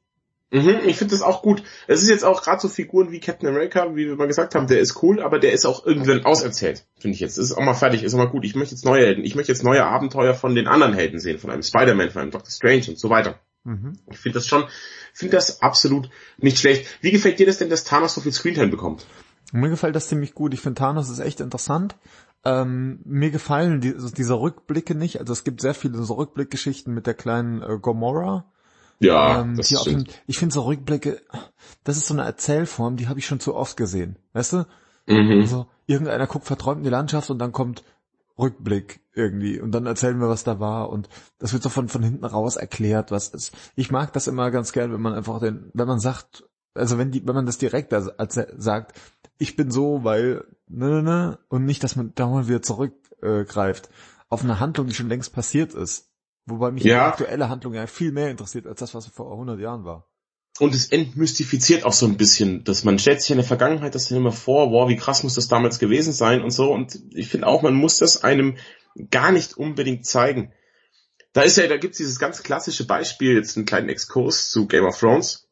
Mhm, ich finde das auch gut. Es ist jetzt auch gerade so Figuren wie Captain America, wie wir mal gesagt haben, der ist cool, aber der ist auch irgendwann auserzählt, finde ich jetzt. Das ist auch mal fertig, ist auch mal gut. Ich möchte jetzt neue Helden. Ich möchte jetzt neue Abenteuer von den anderen Helden sehen, von einem Spider-Man, von einem Doctor Strange und so weiter. Mhm. Ich finde das schon, finde das absolut nicht schlecht. Wie gefällt dir das denn, dass Thanos so viel Screentime bekommt? Mir gefällt das ziemlich gut. Ich finde Thanos ist echt interessant. Ähm, mir gefallen die, also diese Rückblicke nicht. Also es gibt sehr viele so Rückblickgeschichten mit der kleinen äh, Gomorra. Ja, ähm, das stimmt. Dem, ich finde so Rückblicke, das ist so eine Erzählform, die habe ich schon zu oft gesehen. Weißt du? Mhm. Also irgendeiner guckt verträumt in die Landschaft und dann kommt Rückblick irgendwie und dann erzählen wir, was da war und das wird so von, von hinten raus erklärt, was ist. Ich mag das immer ganz gern, wenn man einfach den, wenn man sagt, also wenn die, wenn man das direkt sagt, ich bin so, weil, ne, ne, ne, und nicht, dass man dauernd wieder zurückgreift auf eine Handlung, die schon längst passiert ist. Wobei mich ja. die aktuelle Handlung ja viel mehr interessiert als das, was vor 100 Jahren war und es entmystifiziert auch so ein bisschen, dass man stellt sich in der Vergangenheit das dann immer vor, wow, wie krass muss das damals gewesen sein und so. Und ich finde auch, man muss das einem gar nicht unbedingt zeigen. Da ist ja, da gibt's dieses ganz klassische Beispiel, jetzt einen kleinen Exkurs zu Game of Thrones.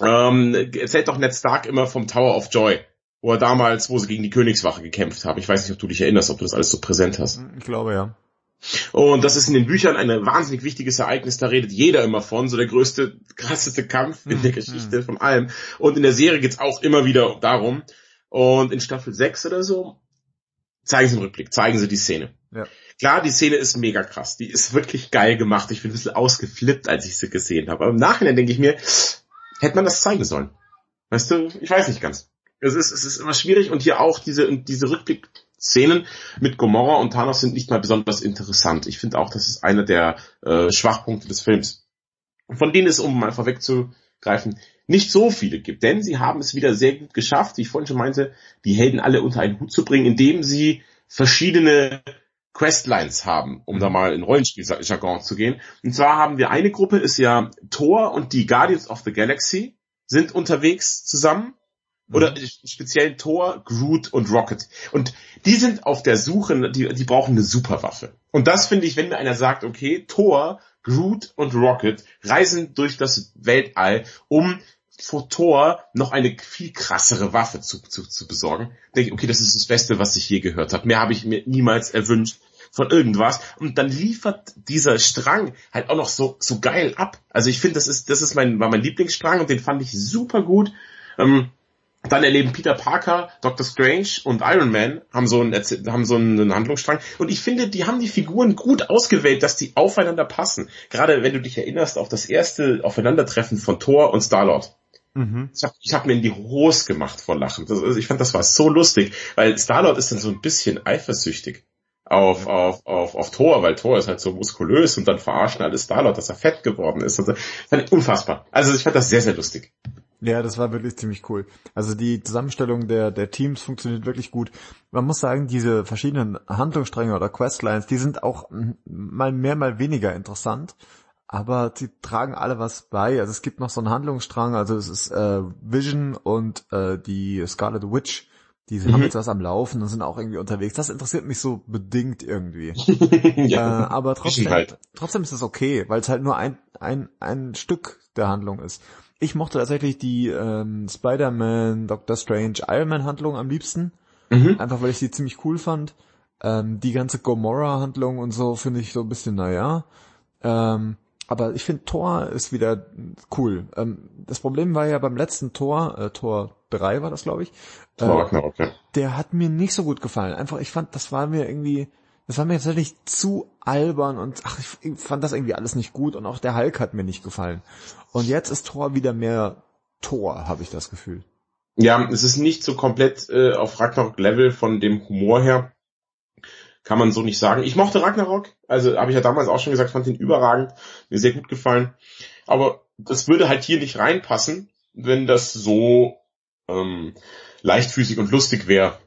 Ähm, erzählt doch Ned Stark immer vom Tower of Joy, wo er damals, wo sie gegen die Königswache gekämpft haben. Ich weiß nicht, ob du dich erinnerst, ob du das alles so präsent hast. Ich glaube ja. Und das ist in den Büchern ein wahnsinnig wichtiges Ereignis, da redet jeder immer von, so der größte, krasseste Kampf in der mhm. Geschichte von allem. Und in der Serie geht's auch immer wieder darum. Und in Staffel 6 oder so zeigen sie einen Rückblick, zeigen sie die Szene. Ja. Klar, die Szene ist mega krass, die ist wirklich geil gemacht. Ich bin ein bisschen ausgeflippt, als ich sie gesehen habe. Aber im Nachhinein denke ich mir, hätte man das zeigen sollen. Weißt du, ich weiß nicht ganz. Es ist, es ist immer schwierig und hier auch diese, diese Rückblick Szenen mit Gomorra und Thanos sind nicht mal besonders interessant. Ich finde auch, das ist einer der äh, Schwachpunkte des Films. Von denen es, um mal vorwegzugreifen, nicht so viele gibt. Denn sie haben es wieder sehr gut geschafft, wie ich vorhin schon meinte, die Helden alle unter einen Hut zu bringen, indem sie verschiedene Questlines haben, um da mal in Rollenspieljargon zu gehen. Und zwar haben wir eine Gruppe, ist ja Thor und die Guardians of the Galaxy sind unterwegs zusammen oder mhm. speziell Thor, Groot und Rocket. Und die sind auf der Suche, die, die brauchen eine Superwaffe. Und das finde ich, wenn mir einer sagt, okay, Thor, Groot und Rocket reisen durch das Weltall, um vor Thor noch eine viel krassere Waffe zu, zu, zu besorgen, denke ich, okay, das ist das Beste, was ich je gehört habe. Mehr habe ich mir niemals erwünscht von irgendwas. Und dann liefert dieser Strang halt auch noch so, so geil ab. Also ich finde, das ist, das ist mein, war mein Lieblingsstrang und den fand ich super gut. Ähm, dann erleben Peter Parker, Doctor Strange und Iron Man haben so einen, haben so einen Handlungsstrang. Und ich finde, die haben die Figuren gut ausgewählt, dass die aufeinander passen. Gerade wenn du dich erinnerst auf das erste Aufeinandertreffen von Thor und Star-Lord. Mhm. Ich habe hab mir in die Hose gemacht vor Lachen. Das, also ich fand, das war so lustig, weil Star-Lord ist dann so ein bisschen eifersüchtig. auf, auf, auf, auf Thor, weil Thor ist halt so muskulös und dann verarschen alle Starlord, dass er fett geworden ist. Und so. Fand ich unfassbar. Also ich fand das sehr, sehr lustig. Ja, das war wirklich ziemlich cool. Also die Zusammenstellung der, der Teams funktioniert wirklich gut. Man muss sagen, diese verschiedenen Handlungsstränge oder Questlines, die sind auch mal mehr, mal weniger interessant. Aber sie tragen alle was bei. Also es gibt noch so einen Handlungsstrang, also es ist äh, Vision und äh, die Scarlet Witch, die mhm. haben jetzt was am Laufen und sind auch irgendwie unterwegs. Das interessiert mich so bedingt irgendwie. ja, äh, aber trotzdem, halt. trotzdem ist es okay, weil es halt nur ein, ein, ein Stück der Handlung ist. Ich mochte tatsächlich die ähm, Spider-Man, Doctor Strange, Iron Man Handlung am liebsten. Mhm. Einfach weil ich sie ziemlich cool fand. Ähm, die ganze Gomorra-Handlung und so finde ich so ein bisschen, naja. Ähm, aber ich finde Tor ist wieder cool. Ähm, das Problem war ja beim letzten Tor, äh, Tor 3 war das, glaube ich. Äh, Ragnarok, ja. Der hat mir nicht so gut gefallen. Einfach, ich fand, das war mir irgendwie, das war mir tatsächlich zu albern und ach, ich fand das irgendwie alles nicht gut und auch der Hulk hat mir nicht gefallen. Und jetzt ist Tor wieder mehr Tor, habe ich das Gefühl. Ja, es ist nicht so komplett äh, auf Ragnarok-Level von dem Humor her kann man so nicht sagen. Ich mochte Ragnarok, also habe ich ja damals auch schon gesagt, fand den überragend, mir sehr gut gefallen. Aber das würde halt hier nicht reinpassen, wenn das so ähm, leichtfüßig und lustig wäre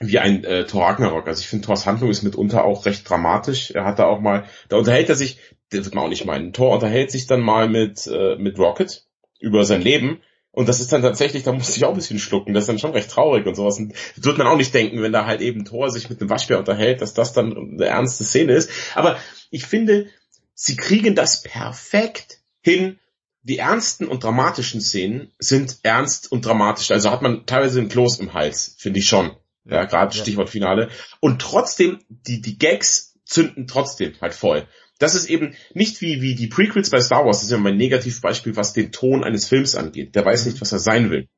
wie ein äh, Thor Ragnarok. Also ich finde, Thors Handlung ist mitunter auch recht dramatisch. Er hat da auch mal, da unterhält er sich, das wird man auch nicht meinen, Thor unterhält sich dann mal mit, äh, mit Rocket über sein Leben und das ist dann tatsächlich, da musste ich auch ein bisschen schlucken, das ist dann schon recht traurig und sowas. Und das wird man auch nicht denken, wenn da halt eben Thor sich mit dem Waschbär unterhält, dass das dann eine ernste Szene ist. Aber ich finde, sie kriegen das perfekt hin. Die ernsten und dramatischen Szenen sind ernst und dramatisch. Also hat man teilweise einen Kloß im Hals, finde ich schon. Ja, gerade ja. Stichwort Finale. Und trotzdem, die, die Gags zünden trotzdem halt voll das ist eben nicht wie, wie die Prequels bei Star Wars, das ist ja mein Negativbeispiel, was den Ton eines Films angeht. Der weiß nicht, was er sein will.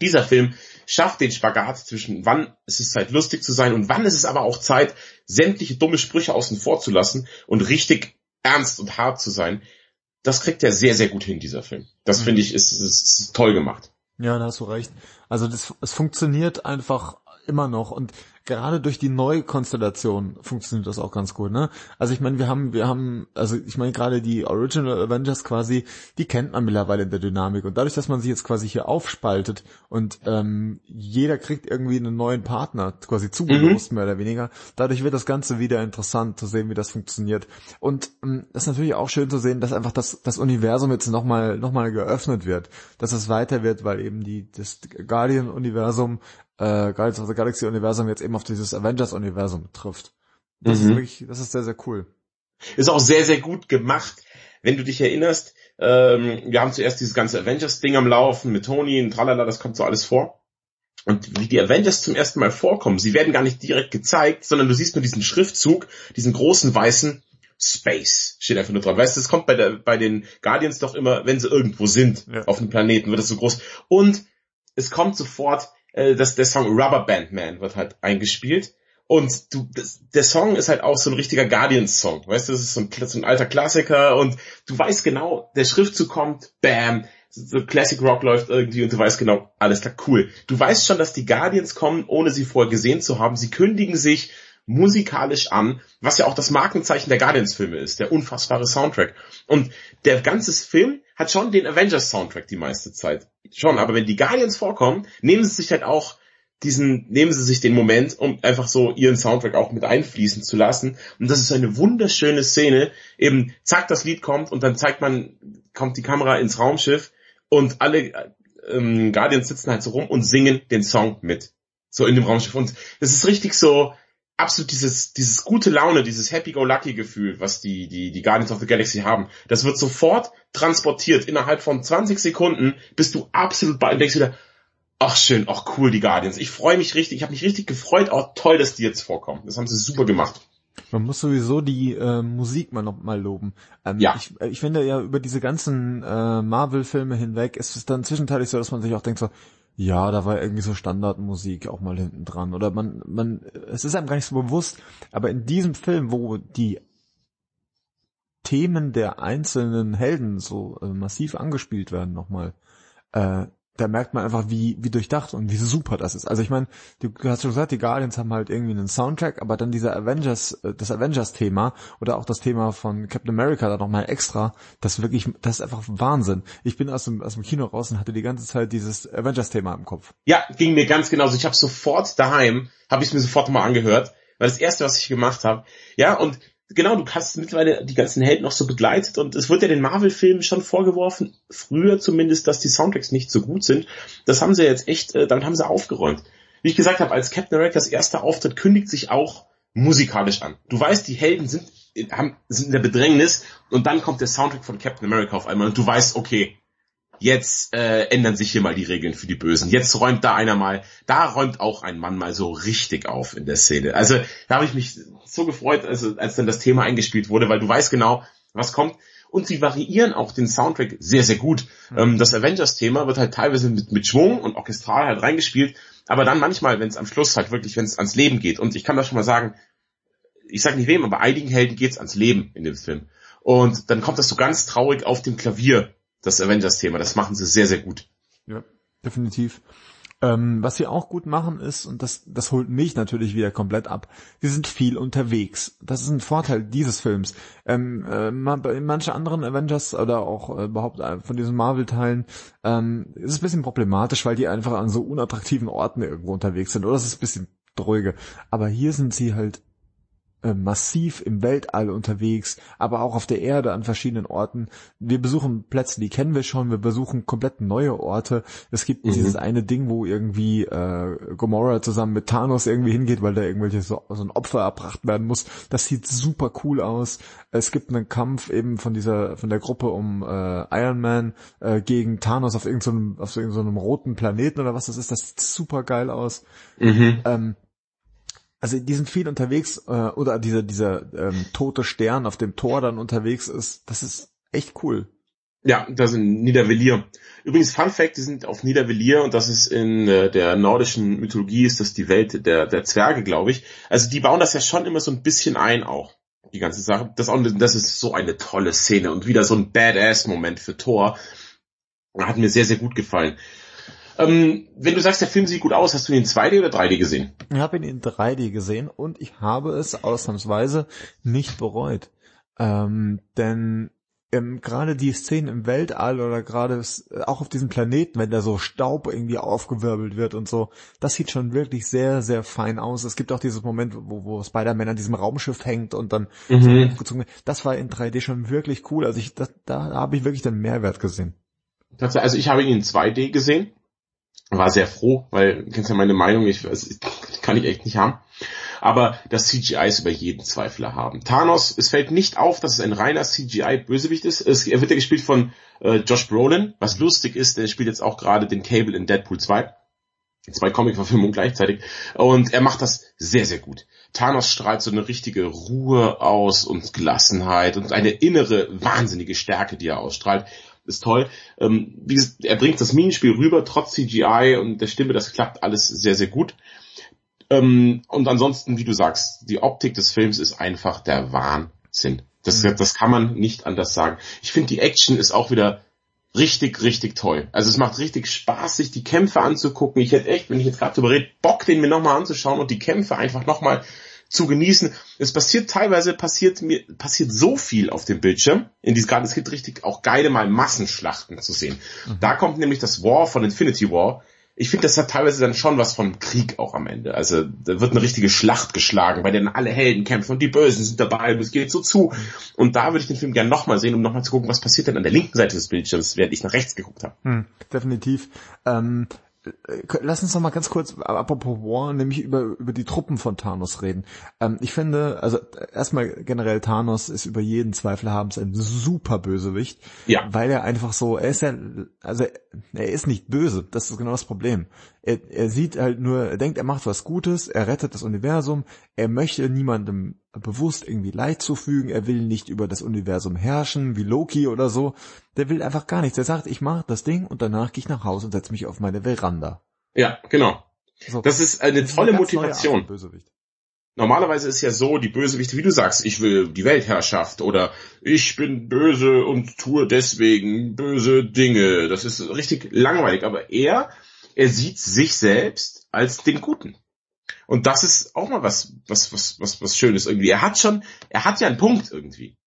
Dieser Film schafft den Spagat zwischen wann ist es Zeit lustig zu sein und wann ist es aber auch Zeit, sämtliche dumme Sprüche außen vor zu lassen und richtig ernst und hart zu sein. Das kriegt er sehr, sehr gut hin, dieser Film. Das mhm. finde ich ist, ist, ist toll gemacht. Ja, da hast du recht. Also das, es funktioniert einfach immer noch. Und gerade durch die neue Konstellation funktioniert das auch ganz gut, ne? Also ich meine, wir haben, wir haben, also ich meine gerade die Original Avengers quasi, die kennt man mittlerweile in der Dynamik und dadurch, dass man sich jetzt quasi hier aufspaltet und ähm, jeder kriegt irgendwie einen neuen Partner quasi zugelost, mhm. mehr oder weniger, dadurch wird das Ganze wieder interessant zu sehen, wie das funktioniert. Und ähm, ist natürlich auch schön zu sehen, dass einfach das, das Universum jetzt nochmal noch mal geöffnet wird, dass es weiter wird, weil eben die das Guardian-Universum äh, Guardians of the Galaxy Universum jetzt eben auf dieses Avengers Universum trifft. Das mhm. ist wirklich, das ist sehr, sehr cool. Ist auch sehr, sehr gut gemacht. Wenn du dich erinnerst, ähm, wir haben zuerst dieses ganze Avengers-Ding am Laufen mit Tony und tralala, das kommt so alles vor. Und wie die Avengers zum ersten Mal vorkommen, sie werden gar nicht direkt gezeigt, sondern du siehst nur diesen Schriftzug, diesen großen weißen Space steht einfach nur dran. Weißt du, es kommt bei, der, bei den Guardians doch immer, wenn sie irgendwo sind, ja. auf einem Planeten, wird es so groß. Und es kommt sofort äh, das, der Song Rubber Band Man wird halt eingespielt. Und du, das, der Song ist halt auch so ein richtiger Guardians-Song. Weißt du, das ist so ein, so ein alter Klassiker und du weißt genau, der Schriftzug kommt, bam, so Classic Rock läuft irgendwie und du weißt genau, alles klar, cool. Du weißt schon, dass die Guardians kommen, ohne sie vorher gesehen zu haben. Sie kündigen sich musikalisch an, was ja auch das Markenzeichen der Guardians-Filme ist, der unfassbare Soundtrack. Und der ganze Film hat schon den Avengers-Soundtrack die meiste Zeit. Schon, aber wenn die Guardians vorkommen, nehmen sie sich halt auch diesen, nehmen sie sich den Moment, um einfach so ihren Soundtrack auch mit einfließen zu lassen. Und das ist eine wunderschöne Szene. Eben, zack, das Lied kommt und dann zeigt man, kommt die Kamera ins Raumschiff und alle ähm, Guardians sitzen halt so rum und singen den Song mit. So in dem Raumschiff. Und das ist richtig so, absolut dieses, dieses gute Laune, dieses Happy-Go-Lucky-Gefühl, was die, die, die Guardians of the Galaxy haben, das wird sofort transportiert. Innerhalb von 20 Sekunden bist du absolut bei und denkst wieder, ach schön, ach cool, die Guardians. Ich freue mich richtig, ich habe mich richtig gefreut, auch toll, dass die jetzt vorkommen. Das haben sie super gemacht. Man muss sowieso die äh, Musik mal noch mal loben. Ähm, ja. Ich, ich finde ja über diese ganzen äh, Marvel-Filme hinweg ist es dann zwischenteils so, dass man sich auch denkt so, ja, da war irgendwie so Standardmusik auch mal hinten dran. Oder man, man, es ist einem gar nicht so bewusst, aber in diesem Film, wo die Themen der einzelnen Helden so äh, massiv angespielt werden nochmal, äh, da merkt man einfach, wie, wie durchdacht und wie super das ist. Also ich meine, du hast schon gesagt, die Guardians haben halt irgendwie einen Soundtrack, aber dann dieser Avengers, äh, das Avengers-Thema oder auch das Thema von Captain America da nochmal extra, das wirklich, das ist einfach Wahnsinn. Ich bin aus dem, aus dem Kino raus und hatte die ganze Zeit dieses Avengers-Thema im Kopf. Ja, ging mir ganz genauso. Ich habe sofort daheim, habe ich mir sofort mal angehört, weil das erste, was ich gemacht habe. Ja, und genau, du hast mittlerweile die ganzen Helden noch so begleitet und es wird ja den Marvel-Filmen schon vorgeworfen, früher zumindest, dass die Soundtracks nicht so gut sind. Das haben sie jetzt echt, äh, damit haben sie aufgeräumt. Wie ich gesagt habe, als Captain America's erster Auftritt kündigt sich auch musikalisch an. Du weißt, die Helden sind, haben, sind in der Bedrängnis und dann kommt der Soundtrack von Captain America auf einmal und du weißt, okay, jetzt äh, ändern sich hier mal die Regeln für die Bösen. Jetzt räumt da einer mal, da räumt auch ein Mann mal so richtig auf in der Szene. Also da habe ich mich so gefreut, also, als dann das Thema eingespielt wurde, weil du weißt genau, was kommt. Und sie variieren auch den Soundtrack sehr, sehr gut. Mhm. Das Avengers-Thema wird halt teilweise mit, mit Schwung und orchestral halt reingespielt, aber dann manchmal, wenn es am Schluss halt wirklich, wenn es ans Leben geht. Und ich kann das schon mal sagen, ich sag nicht wem, aber einigen Helden geht's ans Leben in dem Film. Und dann kommt das so ganz traurig auf dem Klavier das Avengers-Thema. Das machen sie sehr, sehr gut. Ja, definitiv. Ähm, was sie auch gut machen ist, und das, das holt mich natürlich wieder komplett ab, sie sind viel unterwegs. Das ist ein Vorteil dieses Films. Ähm, äh, manchen anderen Avengers oder auch äh, überhaupt äh, von diesen Marvel-Teilen ähm, ist es ein bisschen problematisch, weil die einfach an so unattraktiven Orten irgendwo unterwegs sind. Oder es ist ein bisschen dröge. Aber hier sind sie halt massiv im Weltall unterwegs, aber auch auf der Erde an verschiedenen Orten. Wir besuchen Plätze, die kennen wir schon, wir besuchen komplett neue Orte. Es gibt mhm. dieses eine Ding, wo irgendwie äh, Gomorrah zusammen mit Thanos irgendwie hingeht, weil da irgendwelche so, so ein Opfer erbracht werden muss. Das sieht super cool aus. Es gibt einen Kampf eben von dieser von der Gruppe um äh, Iron Man äh, gegen Thanos auf irgendeinem so auf irgendeinem so roten Planeten oder was das ist. Das sieht super geil aus. Mhm. Ähm, also die sind viel unterwegs, äh, oder dieser, dieser ähm, tote Stern auf dem Tor dann unterwegs ist, das ist echt cool. Ja, das sind Niedervelier. Übrigens, Fun Fact, die sind auf Niedervelier und das ist in äh, der nordischen Mythologie, ist das die Welt der, der Zwerge, glaube ich. Also die bauen das ja schon immer so ein bisschen ein auch, die ganze Sache. Das, auch, das ist so eine tolle Szene und wieder so ein Badass-Moment für Thor. Hat mir sehr, sehr gut gefallen. Ähm, wenn du sagst, der Film sieht gut aus, hast du ihn in 2D oder 3D gesehen? Ich habe ihn in 3D gesehen und ich habe es ausnahmsweise nicht bereut. Ähm, denn ähm, gerade die Szenen im Weltall oder gerade äh, auch auf diesem Planeten, wenn da so Staub irgendwie aufgewirbelt wird und so, das sieht schon wirklich sehr, sehr fein aus. Es gibt auch dieses Moment, wo, wo Spider-Man an diesem Raumschiff hängt und dann mhm. so Das war in 3D schon wirklich cool. Also ich, das, da habe ich wirklich den Mehrwert gesehen. Also ich habe ihn in 2D gesehen war sehr froh, weil, kennst ja meine Meinung, ich, also, kann ich echt nicht haben. Aber das CGI ist über jeden Zweifler haben. Thanos, es fällt nicht auf, dass es ein reiner CGI-Bösewicht ist. Es, er wird ja gespielt von äh, Josh Brolin, was lustig ist, der spielt jetzt auch gerade den Cable in Deadpool 2. Zwei Comic-Verfilmungen gleichzeitig. Und er macht das sehr, sehr gut. Thanos strahlt so eine richtige Ruhe aus und Gelassenheit und eine innere, wahnsinnige Stärke, die er ausstrahlt ist toll. Ähm, wie gesagt, er bringt das Minenspiel rüber, trotz CGI und der Stimme, das klappt alles sehr, sehr gut. Ähm, und ansonsten, wie du sagst, die Optik des Films ist einfach der Wahnsinn. Das, mhm. das kann man nicht anders sagen. Ich finde, die Action ist auch wieder richtig, richtig toll. Also es macht richtig Spaß, sich die Kämpfe anzugucken. Ich hätte echt, wenn ich jetzt gerade darüber rede, Bock, den mir nochmal anzuschauen und die Kämpfe einfach nochmal zu genießen. Es passiert teilweise, passiert mir, passiert so viel auf dem Bildschirm. In diesem Garten, es gibt richtig auch geile mal Massenschlachten zu sehen. Mhm. Da kommt nämlich das War von Infinity War. Ich finde, das hat teilweise dann schon was von Krieg auch am Ende. Also da wird eine richtige Schlacht geschlagen, bei denen alle Helden kämpfen und die Bösen sind dabei und es geht so zu. Und da würde ich den Film gerne nochmal sehen, um nochmal zu gucken, was passiert denn an der linken Seite des Bildschirms, während ich nach rechts geguckt habe. Hm, definitiv. Ähm, äh, lass uns noch mal ganz kurz, apropos War, nämlich über, über die Truppen von Thanos reden. Ähm, ich finde, also erstmal generell Thanos ist über jeden Zweifel habens ein super Bösewicht. Ja. Weil er einfach so, er ist ja, also er ist nicht böse, das ist genau das Problem. Er, er sieht halt nur, er denkt, er macht was Gutes, er rettet das Universum, er möchte niemandem bewusst irgendwie Leid zufügen, er will nicht über das Universum herrschen, wie Loki oder so. Der will einfach gar nichts. Er sagt, ich mache das Ding und danach gehe ich nach Hause und setze mich auf meine Veranda. Ja, genau. So. Das ist eine das tolle ist eine Motivation. normalerweise ist ja so, die Bösewichte, wie du sagst, ich will die Weltherrschaft oder ich bin böse und tue deswegen böse Dinge. Das ist richtig langweilig, aber er, er sieht sich selbst als den Guten. Und das ist auch mal was, was, was, was, was Schönes irgendwie. Er hat schon, er hat ja einen Punkt irgendwie.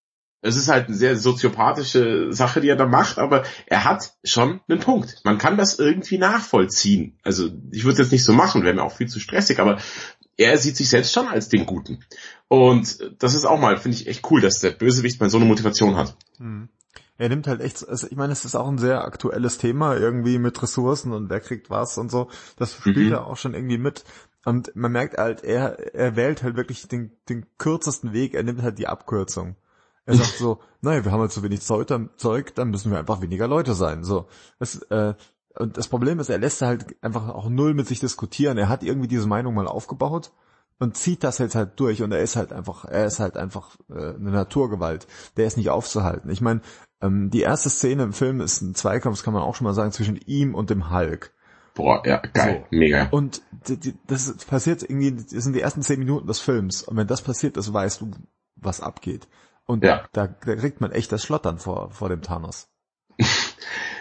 Es ist halt eine sehr soziopathische Sache, die er da macht, aber er hat schon einen Punkt. Man kann das irgendwie nachvollziehen. Also ich würde es jetzt nicht so machen, wäre mir auch viel zu stressig, aber er sieht sich selbst schon als den Guten. Und das ist auch mal, finde ich echt cool, dass der Bösewicht mal so eine Motivation hat. Hm. Er nimmt halt echt, also ich meine, es ist auch ein sehr aktuelles Thema, irgendwie mit Ressourcen und wer kriegt was und so. Das spielt mhm. er auch schon irgendwie mit. Und man merkt halt, er, er wählt halt wirklich den, den kürzesten Weg, er nimmt halt die Abkürzung. Er sagt so, naja, wir haben halt zu wenig Zeug dann, Zeug, dann müssen wir einfach weniger Leute sein. So, das, äh, und das Problem ist, er lässt halt einfach auch null mit sich diskutieren. Er hat irgendwie diese Meinung mal aufgebaut und zieht das jetzt halt durch und er ist halt einfach, er ist halt einfach äh, eine Naturgewalt. Der ist nicht aufzuhalten. Ich meine, ähm, die erste Szene im Film ist ein Zweikampf, das kann man auch schon mal sagen, zwischen ihm und dem Hulk. Boah, ja, geil, so. mega. Und die, die, das passiert irgendwie, das sind die ersten zehn Minuten des Films. Und wenn das passiert ist, weißt du, was abgeht. Und ja. da, da kriegt man echt das Schlottern vor, vor dem Thanos.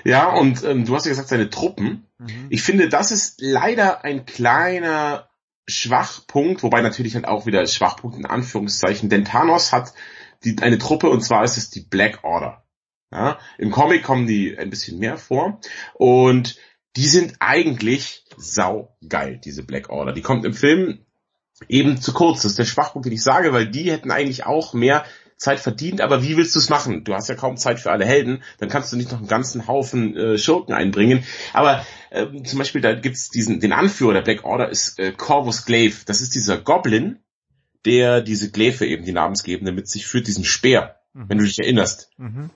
ja, und ähm, du hast ja gesagt, seine Truppen. Mhm. Ich finde, das ist leider ein kleiner Schwachpunkt, wobei natürlich halt auch wieder Schwachpunkt in Anführungszeichen, denn Thanos hat die, eine Truppe und zwar ist es die Black Order. Ja, Im Comic kommen die ein bisschen mehr vor und die sind eigentlich saugeil, diese Black Order. Die kommt im Film eben zu kurz. Das ist der Schwachpunkt, den ich sage, weil die hätten eigentlich auch mehr Zeit verdient, aber wie willst du es machen? Du hast ja kaum Zeit für alle Helden, dann kannst du nicht noch einen ganzen Haufen äh, Schurken einbringen. Aber äh, zum Beispiel, da gibt's diesen, den Anführer der Black Order ist äh, Corvus Glaive. Das ist dieser Goblin, der diese Gläfe eben, die namensgebende, mit sich führt, diesen Speer, mhm. wenn du dich erinnerst. Mhm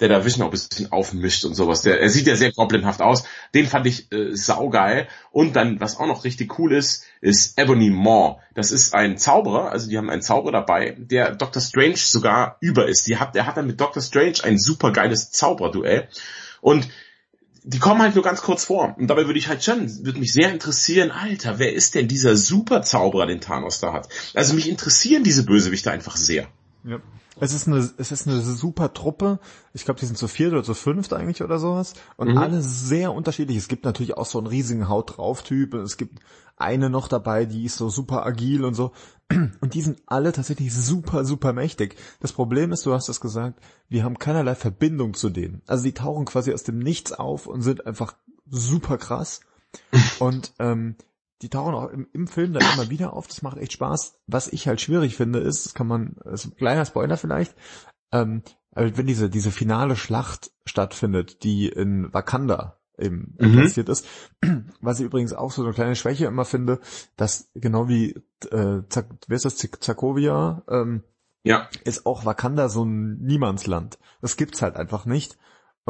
der da Vision auch ein bisschen aufmischt und sowas. Der, er sieht ja sehr goblinhaft aus. Den fand ich äh, saugeil. Und dann, was auch noch richtig cool ist, ist Ebony Maw. Das ist ein Zauberer, also die haben einen Zauberer dabei, der Doctor Strange sogar über ist. Die hat, der hat dann mit Doctor Strange ein super geiles Zauberduell. Und die kommen halt nur ganz kurz vor. Und dabei würde ich halt schon, würde mich sehr interessieren, Alter, wer ist denn dieser super Zauberer, den Thanos da hat? Also mich interessieren diese Bösewichte einfach sehr. Ja. Es ist eine, es ist eine super Truppe. Ich glaube, die sind zu viert oder zu fünft eigentlich oder sowas. Und mhm. alle sehr unterschiedlich. Es gibt natürlich auch so einen riesigen Haut drauf Typ. Es gibt eine noch dabei, die ist so super agil und so. Und die sind alle tatsächlich super, super mächtig. Das Problem ist, du hast es gesagt, wir haben keinerlei Verbindung zu denen. Also die tauchen quasi aus dem Nichts auf und sind einfach super krass. Und ähm, die tauchen auch im, im Film dann immer wieder auf. Das macht echt Spaß. Was ich halt schwierig finde, ist, das kann man, ist ein kleiner Spoiler vielleicht, ähm, wenn diese, diese finale Schlacht stattfindet, die in Wakanda eben mhm. passiert ist. Was ich übrigens auch so eine kleine Schwäche immer finde, dass genau wie, äh, wer ist das, Zakovia, ähm, ja. ist auch Wakanda so ein Niemandsland. Das gibt's halt einfach nicht.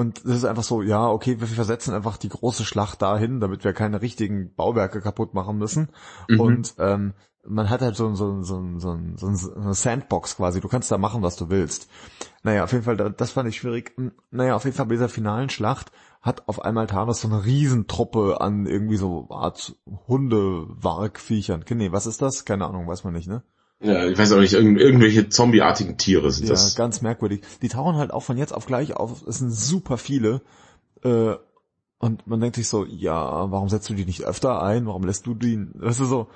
Und das ist einfach so, ja, okay, wir versetzen einfach die große Schlacht dahin, damit wir keine richtigen Bauwerke kaputt machen müssen. Mhm. Und ähm, man hat halt so, so, so, so, so, so eine Sandbox quasi. Du kannst da machen, was du willst. Naja, auf jeden Fall, das fand ich schwierig. Naja, auf jeden Fall bei dieser finalen Schlacht hat auf einmal Thanos so eine Riesentruppe an irgendwie so Art Hunde-Wargviechern. Nee, was ist das? Keine Ahnung, weiß man nicht, ne? Ja, ich weiß auch nicht, irgend, irgendwelche zombieartigen Tiere sind ja, das. Ja, ganz merkwürdig. Die tauchen halt auch von jetzt auf gleich auf. Es sind super viele. Äh, und man denkt sich so, ja, warum setzt du die nicht öfter ein? Warum lässt du die, weißt du so,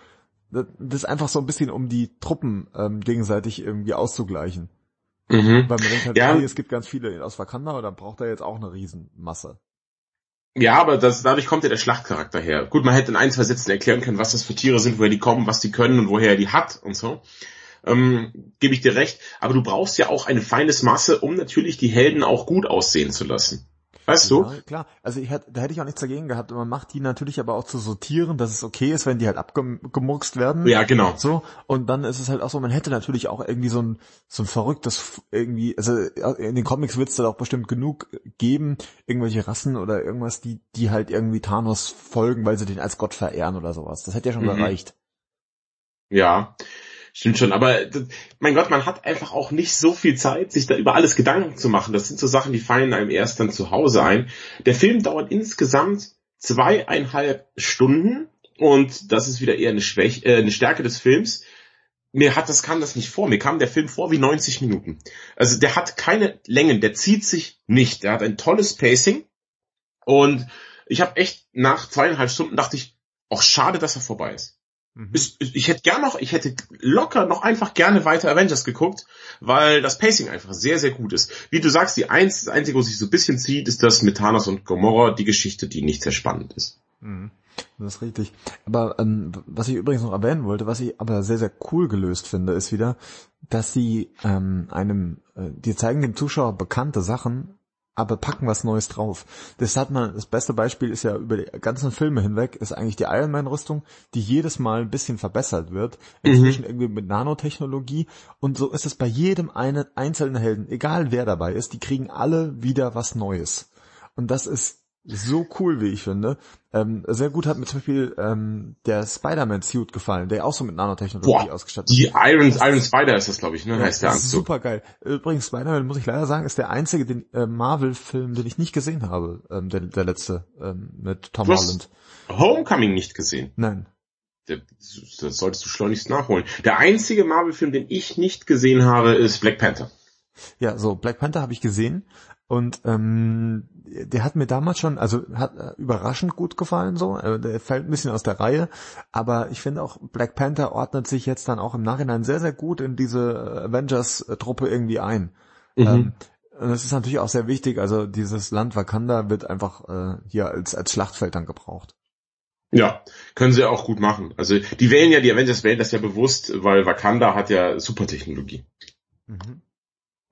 das ist einfach so ein bisschen, um die Truppen ähm, gegenseitig irgendwie auszugleichen. Mhm. Weil man denkt halt, ja. okay, es gibt ganz viele aus Wakanda, oder braucht er jetzt auch eine Riesenmasse. Ja, aber das, dadurch kommt ja der Schlachtcharakter her. Gut, man hätte in ein, zwei Sätzen erklären können, was das für Tiere sind, woher die kommen, was die können und woher er die hat und so. Ähm, Gebe ich dir recht. Aber du brauchst ja auch eine feines Masse, um natürlich die Helden auch gut aussehen zu lassen. Weißt ja, du? Klar, also ich hätte, da hätte ich auch nichts dagegen gehabt. Man macht die natürlich aber auch zu sortieren, dass es okay ist, wenn die halt abgemurkst werden. Ja, genau. So und dann ist es halt auch so, man hätte natürlich auch irgendwie so ein so ein verrücktes irgendwie, also in den Comics wird es dann auch bestimmt genug geben, irgendwelche Rassen oder irgendwas, die die halt irgendwie Thanos folgen, weil sie den als Gott verehren oder sowas. Das hätte ja schon mhm. gereicht. Ja. Stimmt schon, aber mein Gott, man hat einfach auch nicht so viel Zeit, sich da über alles Gedanken zu machen. Das sind so Sachen, die fallen einem erst dann zu Hause ein. Der Film dauert insgesamt zweieinhalb Stunden und das ist wieder eher eine Schwäche, äh, eine Stärke des Films. mir hat das kam das nicht vor. Mir kam der Film vor wie 90 Minuten. Also der hat keine Längen, der zieht sich nicht. Der hat ein tolles Pacing und ich habe echt nach zweieinhalb Stunden dachte ich, auch schade, dass er vorbei ist. Mhm. Ich, ich hätte gern noch, ich hätte locker noch einfach gerne weiter Avengers geguckt, weil das Pacing einfach sehr, sehr gut ist. Wie du sagst, die eins, das einzige, was sich so ein bisschen zieht, ist das mit Thanos und Gomorra, die Geschichte, die nicht sehr spannend ist. Mhm. Das ist richtig. Aber ähm, was ich übrigens noch erwähnen wollte, was ich aber sehr, sehr cool gelöst finde, ist wieder, dass sie ähm, einem, äh, die zeigen dem Zuschauer bekannte Sachen aber packen was Neues drauf. Das hat man, das beste Beispiel ist ja über die ganzen Filme hinweg, ist eigentlich die Iron Man Rüstung, die jedes Mal ein bisschen verbessert wird, inzwischen mhm. irgendwie mit Nanotechnologie und so ist es bei jedem einen einzelnen Helden, egal wer dabei ist, die kriegen alle wieder was Neues. Und das ist so cool, wie ich finde. Ähm, sehr gut hat mir zum Beispiel ähm, der Spider-Man-Suit gefallen, der auch so mit Nanotechnologie Boah, ausgestattet ist. Die Iron, Iron Spider ist das, glaube ich, ne? Ja, heißt der Anzug. Super geil. Übrigens, Spider-Man, muss ich leider sagen, ist der einzige den, äh, Marvel-Film, den ich nicht gesehen habe. Ähm, der, der letzte ähm, mit Tom du Holland. Homecoming nicht gesehen? Nein. Das solltest du schleunigst nachholen. Der einzige Marvel-Film, den ich nicht gesehen habe, ist Black Panther. Ja, so Black Panther habe ich gesehen und ähm, der hat mir damals schon, also hat äh, überraschend gut gefallen so. Äh, der fällt ein bisschen aus der Reihe, aber ich finde auch Black Panther ordnet sich jetzt dann auch im Nachhinein sehr sehr gut in diese Avengers-Truppe irgendwie ein. Mhm. Ähm, und das ist natürlich auch sehr wichtig. Also dieses Land Wakanda wird einfach äh, hier als als Schlachtfeld dann gebraucht. Ja, können sie auch gut machen. Also die wählen ja, die Avengers wählen das ja bewusst, weil Wakanda hat ja Supertechnologie. Mhm.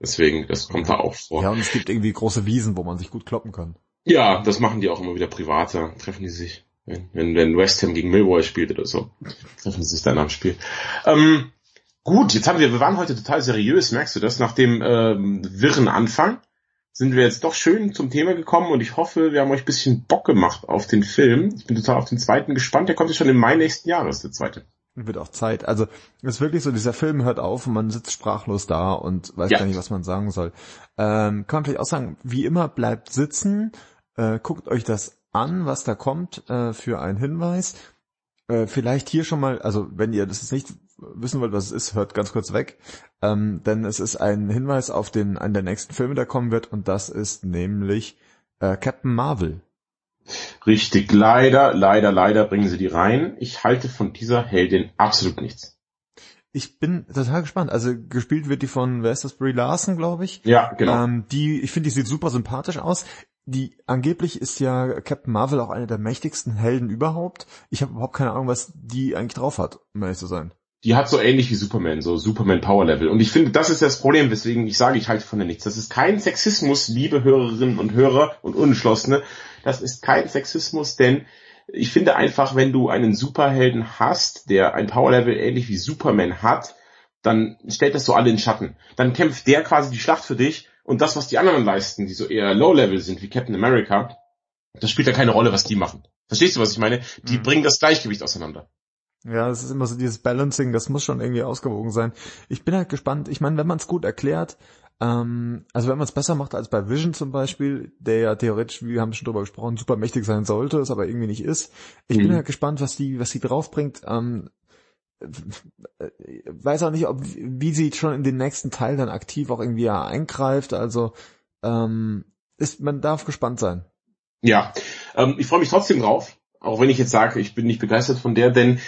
Deswegen, das kommt da auch vor. Ja, und es gibt irgendwie große Wiesen, wo man sich gut kloppen kann. Ja, das machen die auch immer wieder privater. Treffen die sich, wenn, wenn, wenn West Ham gegen Millwall spielt oder so. Treffen sie sich dann am Spiel. Ähm, gut, jetzt haben wir, wir waren heute total seriös, merkst du das? Nach dem ähm, wirren Anfang sind wir jetzt doch schön zum Thema gekommen und ich hoffe, wir haben euch ein bisschen Bock gemacht auf den Film. Ich bin total auf den zweiten gespannt. Der kommt ja schon im Mai nächsten Jahres, der zweite. Wird auch Zeit. Also es ist wirklich so, dieser Film hört auf und man sitzt sprachlos da und weiß ja. gar nicht, was man sagen soll. Ähm, kann man vielleicht auch sagen, wie immer bleibt sitzen, äh, guckt euch das an, was da kommt äh, für einen Hinweis. Äh, vielleicht hier schon mal, also wenn ihr das jetzt nicht wissen wollt, was es ist, hört ganz kurz weg. Ähm, denn es ist ein Hinweis auf den einen der nächsten Filme, der kommen wird und das ist nämlich äh, Captain Marvel. Richtig, leider, leider, leider bringen sie die rein. Ich halte von dieser Heldin absolut nichts. Ich bin total gespannt. Also gespielt wird die von, wer ist das, Brie Larson, glaube ich. Ja, genau. Ähm, die, ich finde, die sieht super sympathisch aus. Die angeblich ist ja Captain Marvel auch eine der mächtigsten Helden überhaupt. Ich habe überhaupt keine Ahnung, was die eigentlich drauf hat, um ehrlich zu sein die hat so ähnlich wie Superman, so Superman Power Level. Und ich finde, das ist das Problem, weswegen ich sage, ich halte von der nichts. Das ist kein Sexismus, liebe Hörerinnen und Hörer und Unentschlossene. Das ist kein Sexismus, denn ich finde einfach, wenn du einen Superhelden hast, der ein Power Level ähnlich wie Superman hat, dann stellt das so alle in Schatten. Dann kämpft der quasi die Schlacht für dich und das, was die anderen leisten, die so eher Low Level sind, wie Captain America, das spielt ja keine Rolle, was die machen. Verstehst du, was ich meine? Die mhm. bringen das Gleichgewicht auseinander. Ja, es ist immer so dieses Balancing, das muss schon irgendwie ausgewogen sein. Ich bin halt gespannt. Ich meine, wenn man es gut erklärt, ähm, also wenn man es besser macht als bei Vision zum Beispiel, der ja theoretisch, wir haben schon drüber gesprochen, super mächtig sein sollte, es aber irgendwie nicht ist. Ich mhm. bin halt gespannt, was die, was sie draufbringt. Ähm, weiß auch nicht, ob wie sie schon in den nächsten Teil dann aktiv auch irgendwie eingreift. Also ähm, ist, man darf gespannt sein. Ja, ähm, ich freue mich trotzdem drauf, auch wenn ich jetzt sage, ich bin nicht begeistert von der, denn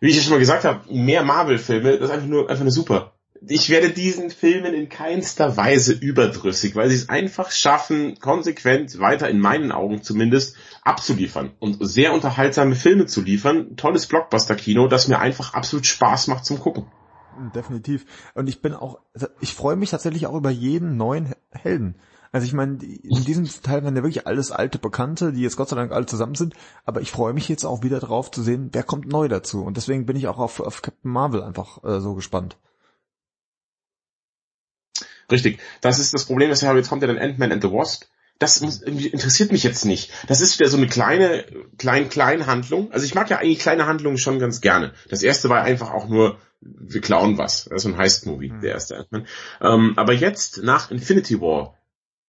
wie ich ja schon mal gesagt habe, mehr Marvel-Filme, das ist einfach nur, einfach nur super. Ich werde diesen Filmen in keinster Weise überdrüssig, weil sie es einfach schaffen, konsequent weiter in meinen Augen zumindest abzuliefern und sehr unterhaltsame Filme zu liefern. Tolles Blockbuster-Kino, das mir einfach absolut Spaß macht zum Gucken. Definitiv. Und ich bin auch, ich freue mich tatsächlich auch über jeden neuen Helden. Also ich meine, in diesem Teil waren ja wirklich alles alte Bekannte, die jetzt Gott sei Dank alle zusammen sind, aber ich freue mich jetzt auch wieder drauf zu sehen, wer kommt neu dazu. Und deswegen bin ich auch auf, auf Captain Marvel einfach äh, so gespannt. Richtig. Das ist das Problem, dass ja jetzt kommt ja dann Ant-Man and the Wasp. Das interessiert mich jetzt nicht. Das ist wieder so eine kleine, klein, klein Handlung. Also ich mag ja eigentlich kleine Handlungen schon ganz gerne. Das erste war einfach auch nur, wir klauen was. Das ist ein Heist-Movie, mhm. der erste Ant-Man. Ähm, aber jetzt, nach Infinity War,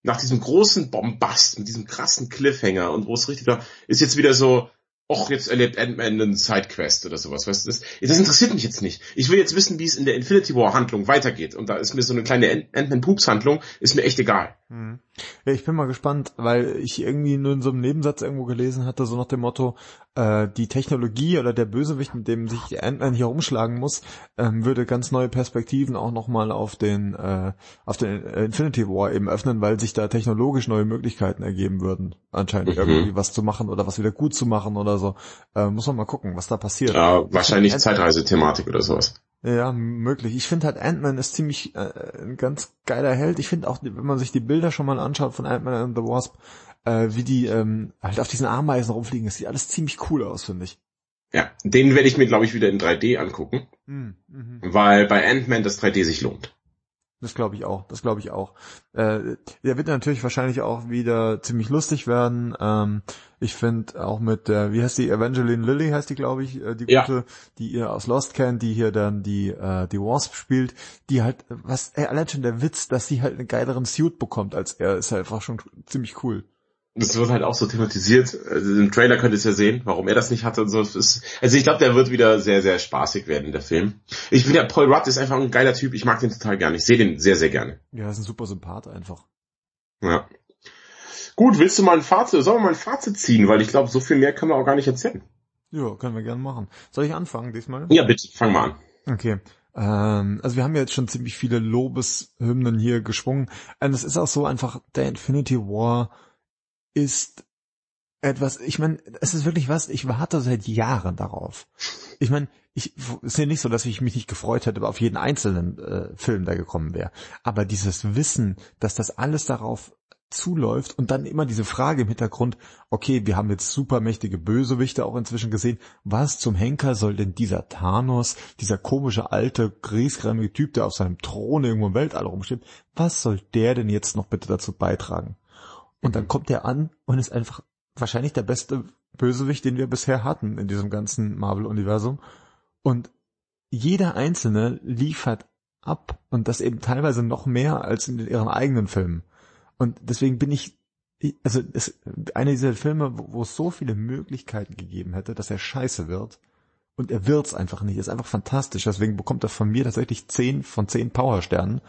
nach diesem großen Bombast, mit diesem krassen Cliffhanger und wo es richtig war, ist jetzt wieder so, och, jetzt erlebt Ant-Man einen Sidequest oder sowas. Weißt du, das, das interessiert mich jetzt nicht. Ich will jetzt wissen, wie es in der Infinity War Handlung weitergeht. Und da ist mir so eine kleine Ant-Man-Poops-Handlung, ist mir echt egal. Hm. Ja, ich bin mal gespannt, weil ich irgendwie nur in so einem Nebensatz irgendwo gelesen hatte, so nach dem Motto, äh, die Technologie oder der Bösewicht, mit dem sich Ant-Man hier umschlagen muss, ähm, würde ganz neue Perspektiven auch nochmal auf den, äh, auf den Infinity War eben öffnen, weil sich da technologisch neue Möglichkeiten ergeben würden, anscheinend mhm. irgendwie was zu machen oder was wieder gut zu machen oder so. Äh, muss man mal gucken, was da passiert. Ja, wahrscheinlich Zeitreisethematik oder sowas. Ja, möglich. Ich finde halt Ant-Man ist ziemlich äh, ein ganz geiler Held. Ich finde auch, wenn man sich die Bilder schon mal anschaut von Ant-Man and the Wasp, äh, wie die ähm, halt auf diesen Ameisen rumfliegen, das sieht alles ziemlich cool aus, finde ich. Ja, den werde ich mir, glaube ich, wieder in 3D angucken, mhm. weil bei Ant-Man das 3D sich lohnt. Das glaube ich auch, das glaube ich auch. Äh, der wird natürlich wahrscheinlich auch wieder ziemlich lustig werden. Ähm, ich finde auch mit der, wie heißt die, Evangeline Lilly heißt die, glaube ich, äh, die gute, ja. die ihr aus Lost kennt, die hier dann die, äh, die Wasp spielt, die halt, was, ey, allein schon der Witz, dass sie halt einen geileren Suit bekommt als er, ist halt einfach schon ziemlich cool das wird halt auch so thematisiert. Also Im Trailer könnt ihr es ja sehen, warum er das nicht hatte und so. Ist, also ich glaube, der wird wieder sehr, sehr spaßig werden, der Film. Ich finde ja, Paul Rudd ist einfach ein geiler Typ. Ich mag den total gerne. Ich sehe den sehr, sehr gerne. Ja, ist ein super Sympath einfach. Ja. Gut, willst du mal ein Fazit, sollen wir mal ein Fazit ziehen? Weil ich glaube, so viel mehr können wir auch gar nicht erzählen. Ja, können wir gerne machen. Soll ich anfangen diesmal? Ja, bitte, fang mal an. Okay. Ähm, also wir haben ja jetzt schon ziemlich viele Lobeshymnen hier geschwungen. Und es ist auch so einfach, der Infinity War ist etwas, ich meine, es ist wirklich was, ich warte seit Jahren darauf. Ich meine, ich ist ja nicht so, dass ich mich nicht gefreut hätte auf jeden einzelnen äh, Film, der gekommen wäre. Aber dieses Wissen, dass das alles darauf zuläuft und dann immer diese Frage im Hintergrund, okay, wir haben jetzt supermächtige Bösewichte auch inzwischen gesehen, was zum Henker soll denn dieser Thanos, dieser komische alte, griesgrämige Typ, der auf seinem Thron irgendwo im Weltall rumsteht, was soll der denn jetzt noch bitte dazu beitragen? Und dann kommt er an und ist einfach wahrscheinlich der beste Bösewicht, den wir bisher hatten in diesem ganzen Marvel-Universum. Und jeder Einzelne liefert ab und das eben teilweise noch mehr als in ihren eigenen Filmen. Und deswegen bin ich, also es, einer dieser Filme, wo, wo es so viele Möglichkeiten gegeben hätte, dass er scheiße wird. Und er wird's einfach nicht. Er ist einfach fantastisch. Deswegen bekommt er von mir tatsächlich zehn von zehn Powersternen.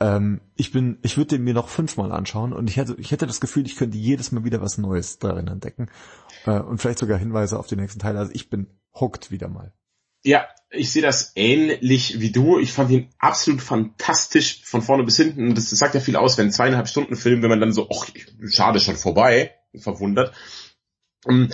Ähm, ich bin, ich würde den mir noch fünfmal anschauen und ich hätte, ich hätte das Gefühl, ich könnte jedes Mal wieder was Neues darin entdecken äh, und vielleicht sogar Hinweise auf die nächsten Teile. Also ich bin hooked wieder mal. Ja, ich sehe das ähnlich wie du. Ich fand ihn absolut fantastisch von vorne bis hinten. Das, das sagt ja viel aus, wenn zweieinhalb Stunden Film, wenn man dann so, ach, schade, schon vorbei, verwundert. Ähm,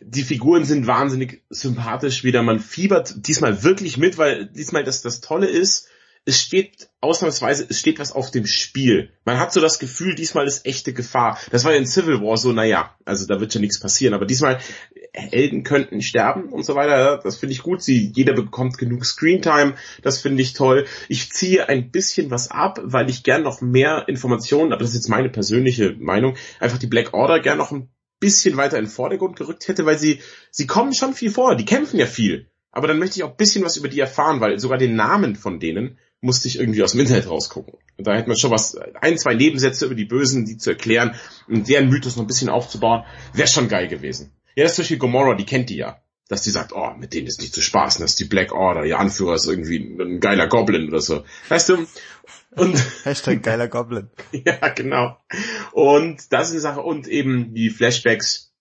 die Figuren sind wahnsinnig sympathisch wieder. Man fiebert diesmal wirklich mit, weil diesmal das, das Tolle ist, es steht ausnahmsweise, es steht was auf dem Spiel. Man hat so das Gefühl, diesmal ist echte Gefahr. Das war ja in Civil War so, naja, also da wird schon nichts passieren, aber diesmal Helden könnten sterben und so weiter. Das finde ich gut. Sie, jeder bekommt genug Screentime. Das finde ich toll. Ich ziehe ein bisschen was ab, weil ich gern noch mehr Informationen, aber das ist jetzt meine persönliche Meinung, einfach die Black Order gern noch ein bisschen weiter in den Vordergrund gerückt hätte, weil sie, sie kommen schon viel vor. Die kämpfen ja viel. Aber dann möchte ich auch ein bisschen was über die erfahren, weil sogar den Namen von denen musste ich irgendwie aus dem Internet rausgucken. Und da hätte man schon was, ein, zwei Nebensätze über die Bösen, die zu erklären und deren Mythos noch ein bisschen aufzubauen, wäre schon geil gewesen. Ja, das ist zum Beispiel Gomorrah, die kennt die ja. Dass die sagt, oh, mit denen ist nicht zu spaßen, das ist die Black Order, ihr Anführer ist irgendwie ein geiler Goblin oder so. Weißt du? Und Hashtag geiler Goblin. ja, genau. Und das ist eine Sache. Und eben die Flashbacks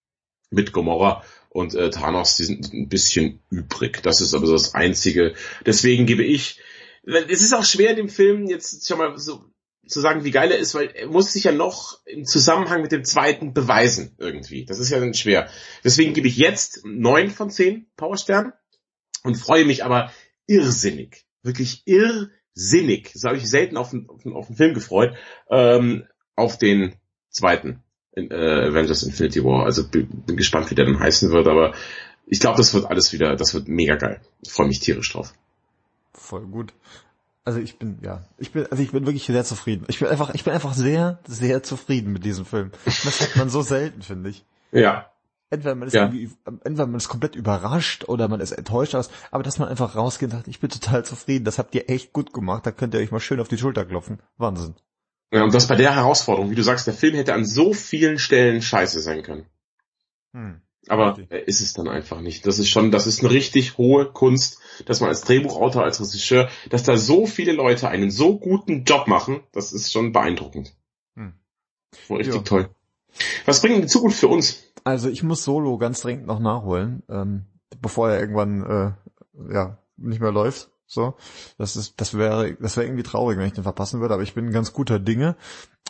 mit Gomorrah und äh, Thanos, die sind ein bisschen übrig. Das ist aber so das Einzige. Deswegen gebe ich es ist auch schwer, dem Film jetzt schon mal so zu sagen, wie geil er ist, weil er muss sich ja noch im Zusammenhang mit dem zweiten beweisen irgendwie. Das ist ja dann schwer. Deswegen gebe ich jetzt neun von zehn Powersternen und freue mich aber irrsinnig, wirklich irrsinnig, so habe ich selten auf einen, auf, einen, auf einen Film gefreut, ähm, auf den zweiten in, äh, Avengers Infinity War. Also bin, bin gespannt, wie der dann heißen wird, aber ich glaube, das wird alles wieder, das wird mega geil. Ich freue mich tierisch drauf voll gut. Also ich bin, ja, ich bin, also ich bin wirklich sehr zufrieden. Ich bin einfach, ich bin einfach sehr, sehr zufrieden mit diesem Film. Das hat man so selten, finde ich. Ja. Entweder man ist ja. irgendwie, entweder man ist komplett überrascht oder man ist enttäuscht aus, aber dass man einfach rausgeht und sagt, ich bin total zufrieden, das habt ihr echt gut gemacht, da könnt ihr euch mal schön auf die Schulter klopfen. Wahnsinn. Ja, und das bei der Herausforderung, wie du sagst, der Film hätte an so vielen Stellen scheiße sein können. Hm. Aber er ist es dann einfach nicht. Das ist schon, das ist eine richtig hohe Kunst, dass man als Drehbuchautor, als Regisseur, dass da so viele Leute einen so guten Job machen, das ist schon beeindruckend. Hm. Richtig ja. toll. Was bringt die Zukunft für uns? Also ich muss Solo ganz dringend noch nachholen, ähm, bevor er irgendwann äh, ja nicht mehr läuft. So, das ist, das wäre, das wäre irgendwie traurig, wenn ich den verpassen würde. Aber ich bin ein ganz guter Dinge.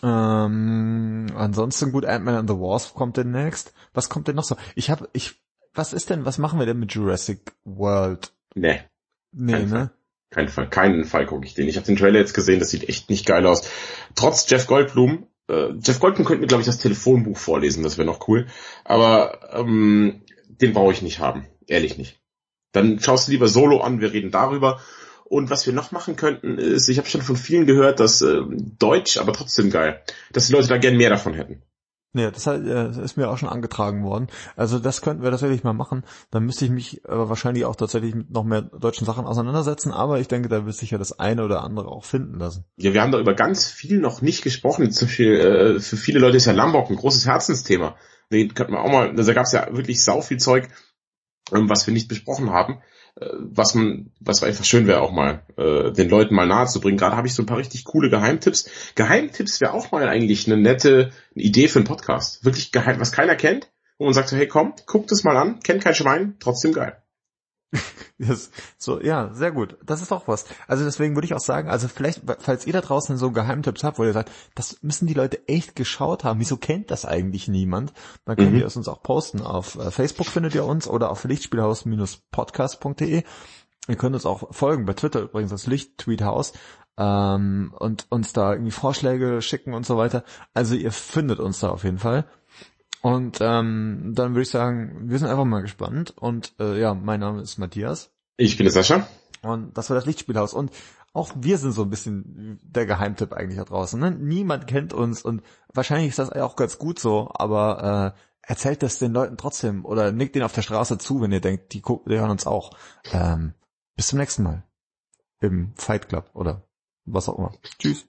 Ähm, ansonsten gut, Ant-Man and the Wasp kommt demnächst. Was kommt denn noch so? Ich habe, ich, was ist denn, was machen wir denn mit Jurassic World? Nee. Nee, Kein ne? Fall. Keinen Fall, keinen Fall gucke ich den. Ich habe den Trailer jetzt gesehen, das sieht echt nicht geil aus. Trotz Jeff Goldblum, äh, Jeff Goldblum könnte mir, glaube ich, das Telefonbuch vorlesen, das wäre noch cool. Aber ähm, den brauche ich nicht haben. Ehrlich nicht. Dann schaust du lieber Solo an, wir reden darüber. Und was wir noch machen könnten, ist, ich habe schon von vielen gehört, dass äh, Deutsch, aber trotzdem geil, dass die Leute da gern mehr davon hätten. Ja, das, ist mir auch schon angetragen worden. Also das könnten wir tatsächlich mal machen. Dann müsste ich mich aber wahrscheinlich auch tatsächlich mit noch mehr deutschen Sachen auseinandersetzen. Aber ich denke, da wird sich ja das eine oder andere auch finden lassen. Ja, wir haben da über ganz viel noch nicht gesprochen. Zum Beispiel, äh, für viele Leute ist ja Lombok ein großes Herzensthema. Den könnten wir auch mal, also da gab es ja wirklich sau viel Zeug, ähm, was wir nicht besprochen haben. Äh, was man, was einfach schön wäre, auch mal äh, den Leuten mal nahe zu bringen. Gerade habe ich so ein paar richtig coole Geheimtipps. Geheimtipps wäre auch mal eigentlich eine nette Idee für einen Podcast. Wirklich geheim, was keiner kennt, wo man sagt so, hey komm, guck das mal an, kennt kein Schwein, trotzdem geil. Das, so, ja, sehr gut. Das ist auch was. Also deswegen würde ich auch sagen, also vielleicht, falls ihr da draußen so Geheimtipps habt, wo ihr sagt, das müssen die Leute echt geschaut haben. Wieso kennt das eigentlich niemand? Dann könnt mhm. ihr es uns auch posten. Auf äh, Facebook findet ihr uns oder auf lichtspielhaus-podcast.de. Ihr könnt uns auch folgen, bei Twitter übrigens das Licht-Tweethaus ähm, und uns da irgendwie Vorschläge schicken und so weiter. Also ihr findet uns da auf jeden Fall. Und ähm, dann würde ich sagen, wir sind einfach mal gespannt. Und äh, ja, mein Name ist Matthias. Ich bin der Sascha. Und das war das Lichtspielhaus. Und auch wir sind so ein bisschen der Geheimtipp eigentlich da draußen. Ne? Niemand kennt uns und wahrscheinlich ist das auch ganz gut so, aber äh, erzählt das den Leuten trotzdem oder nickt denen auf der Straße zu, wenn ihr denkt, die, die hören uns auch. Ähm, bis zum nächsten Mal im Fight Club oder was auch immer. Tschüss.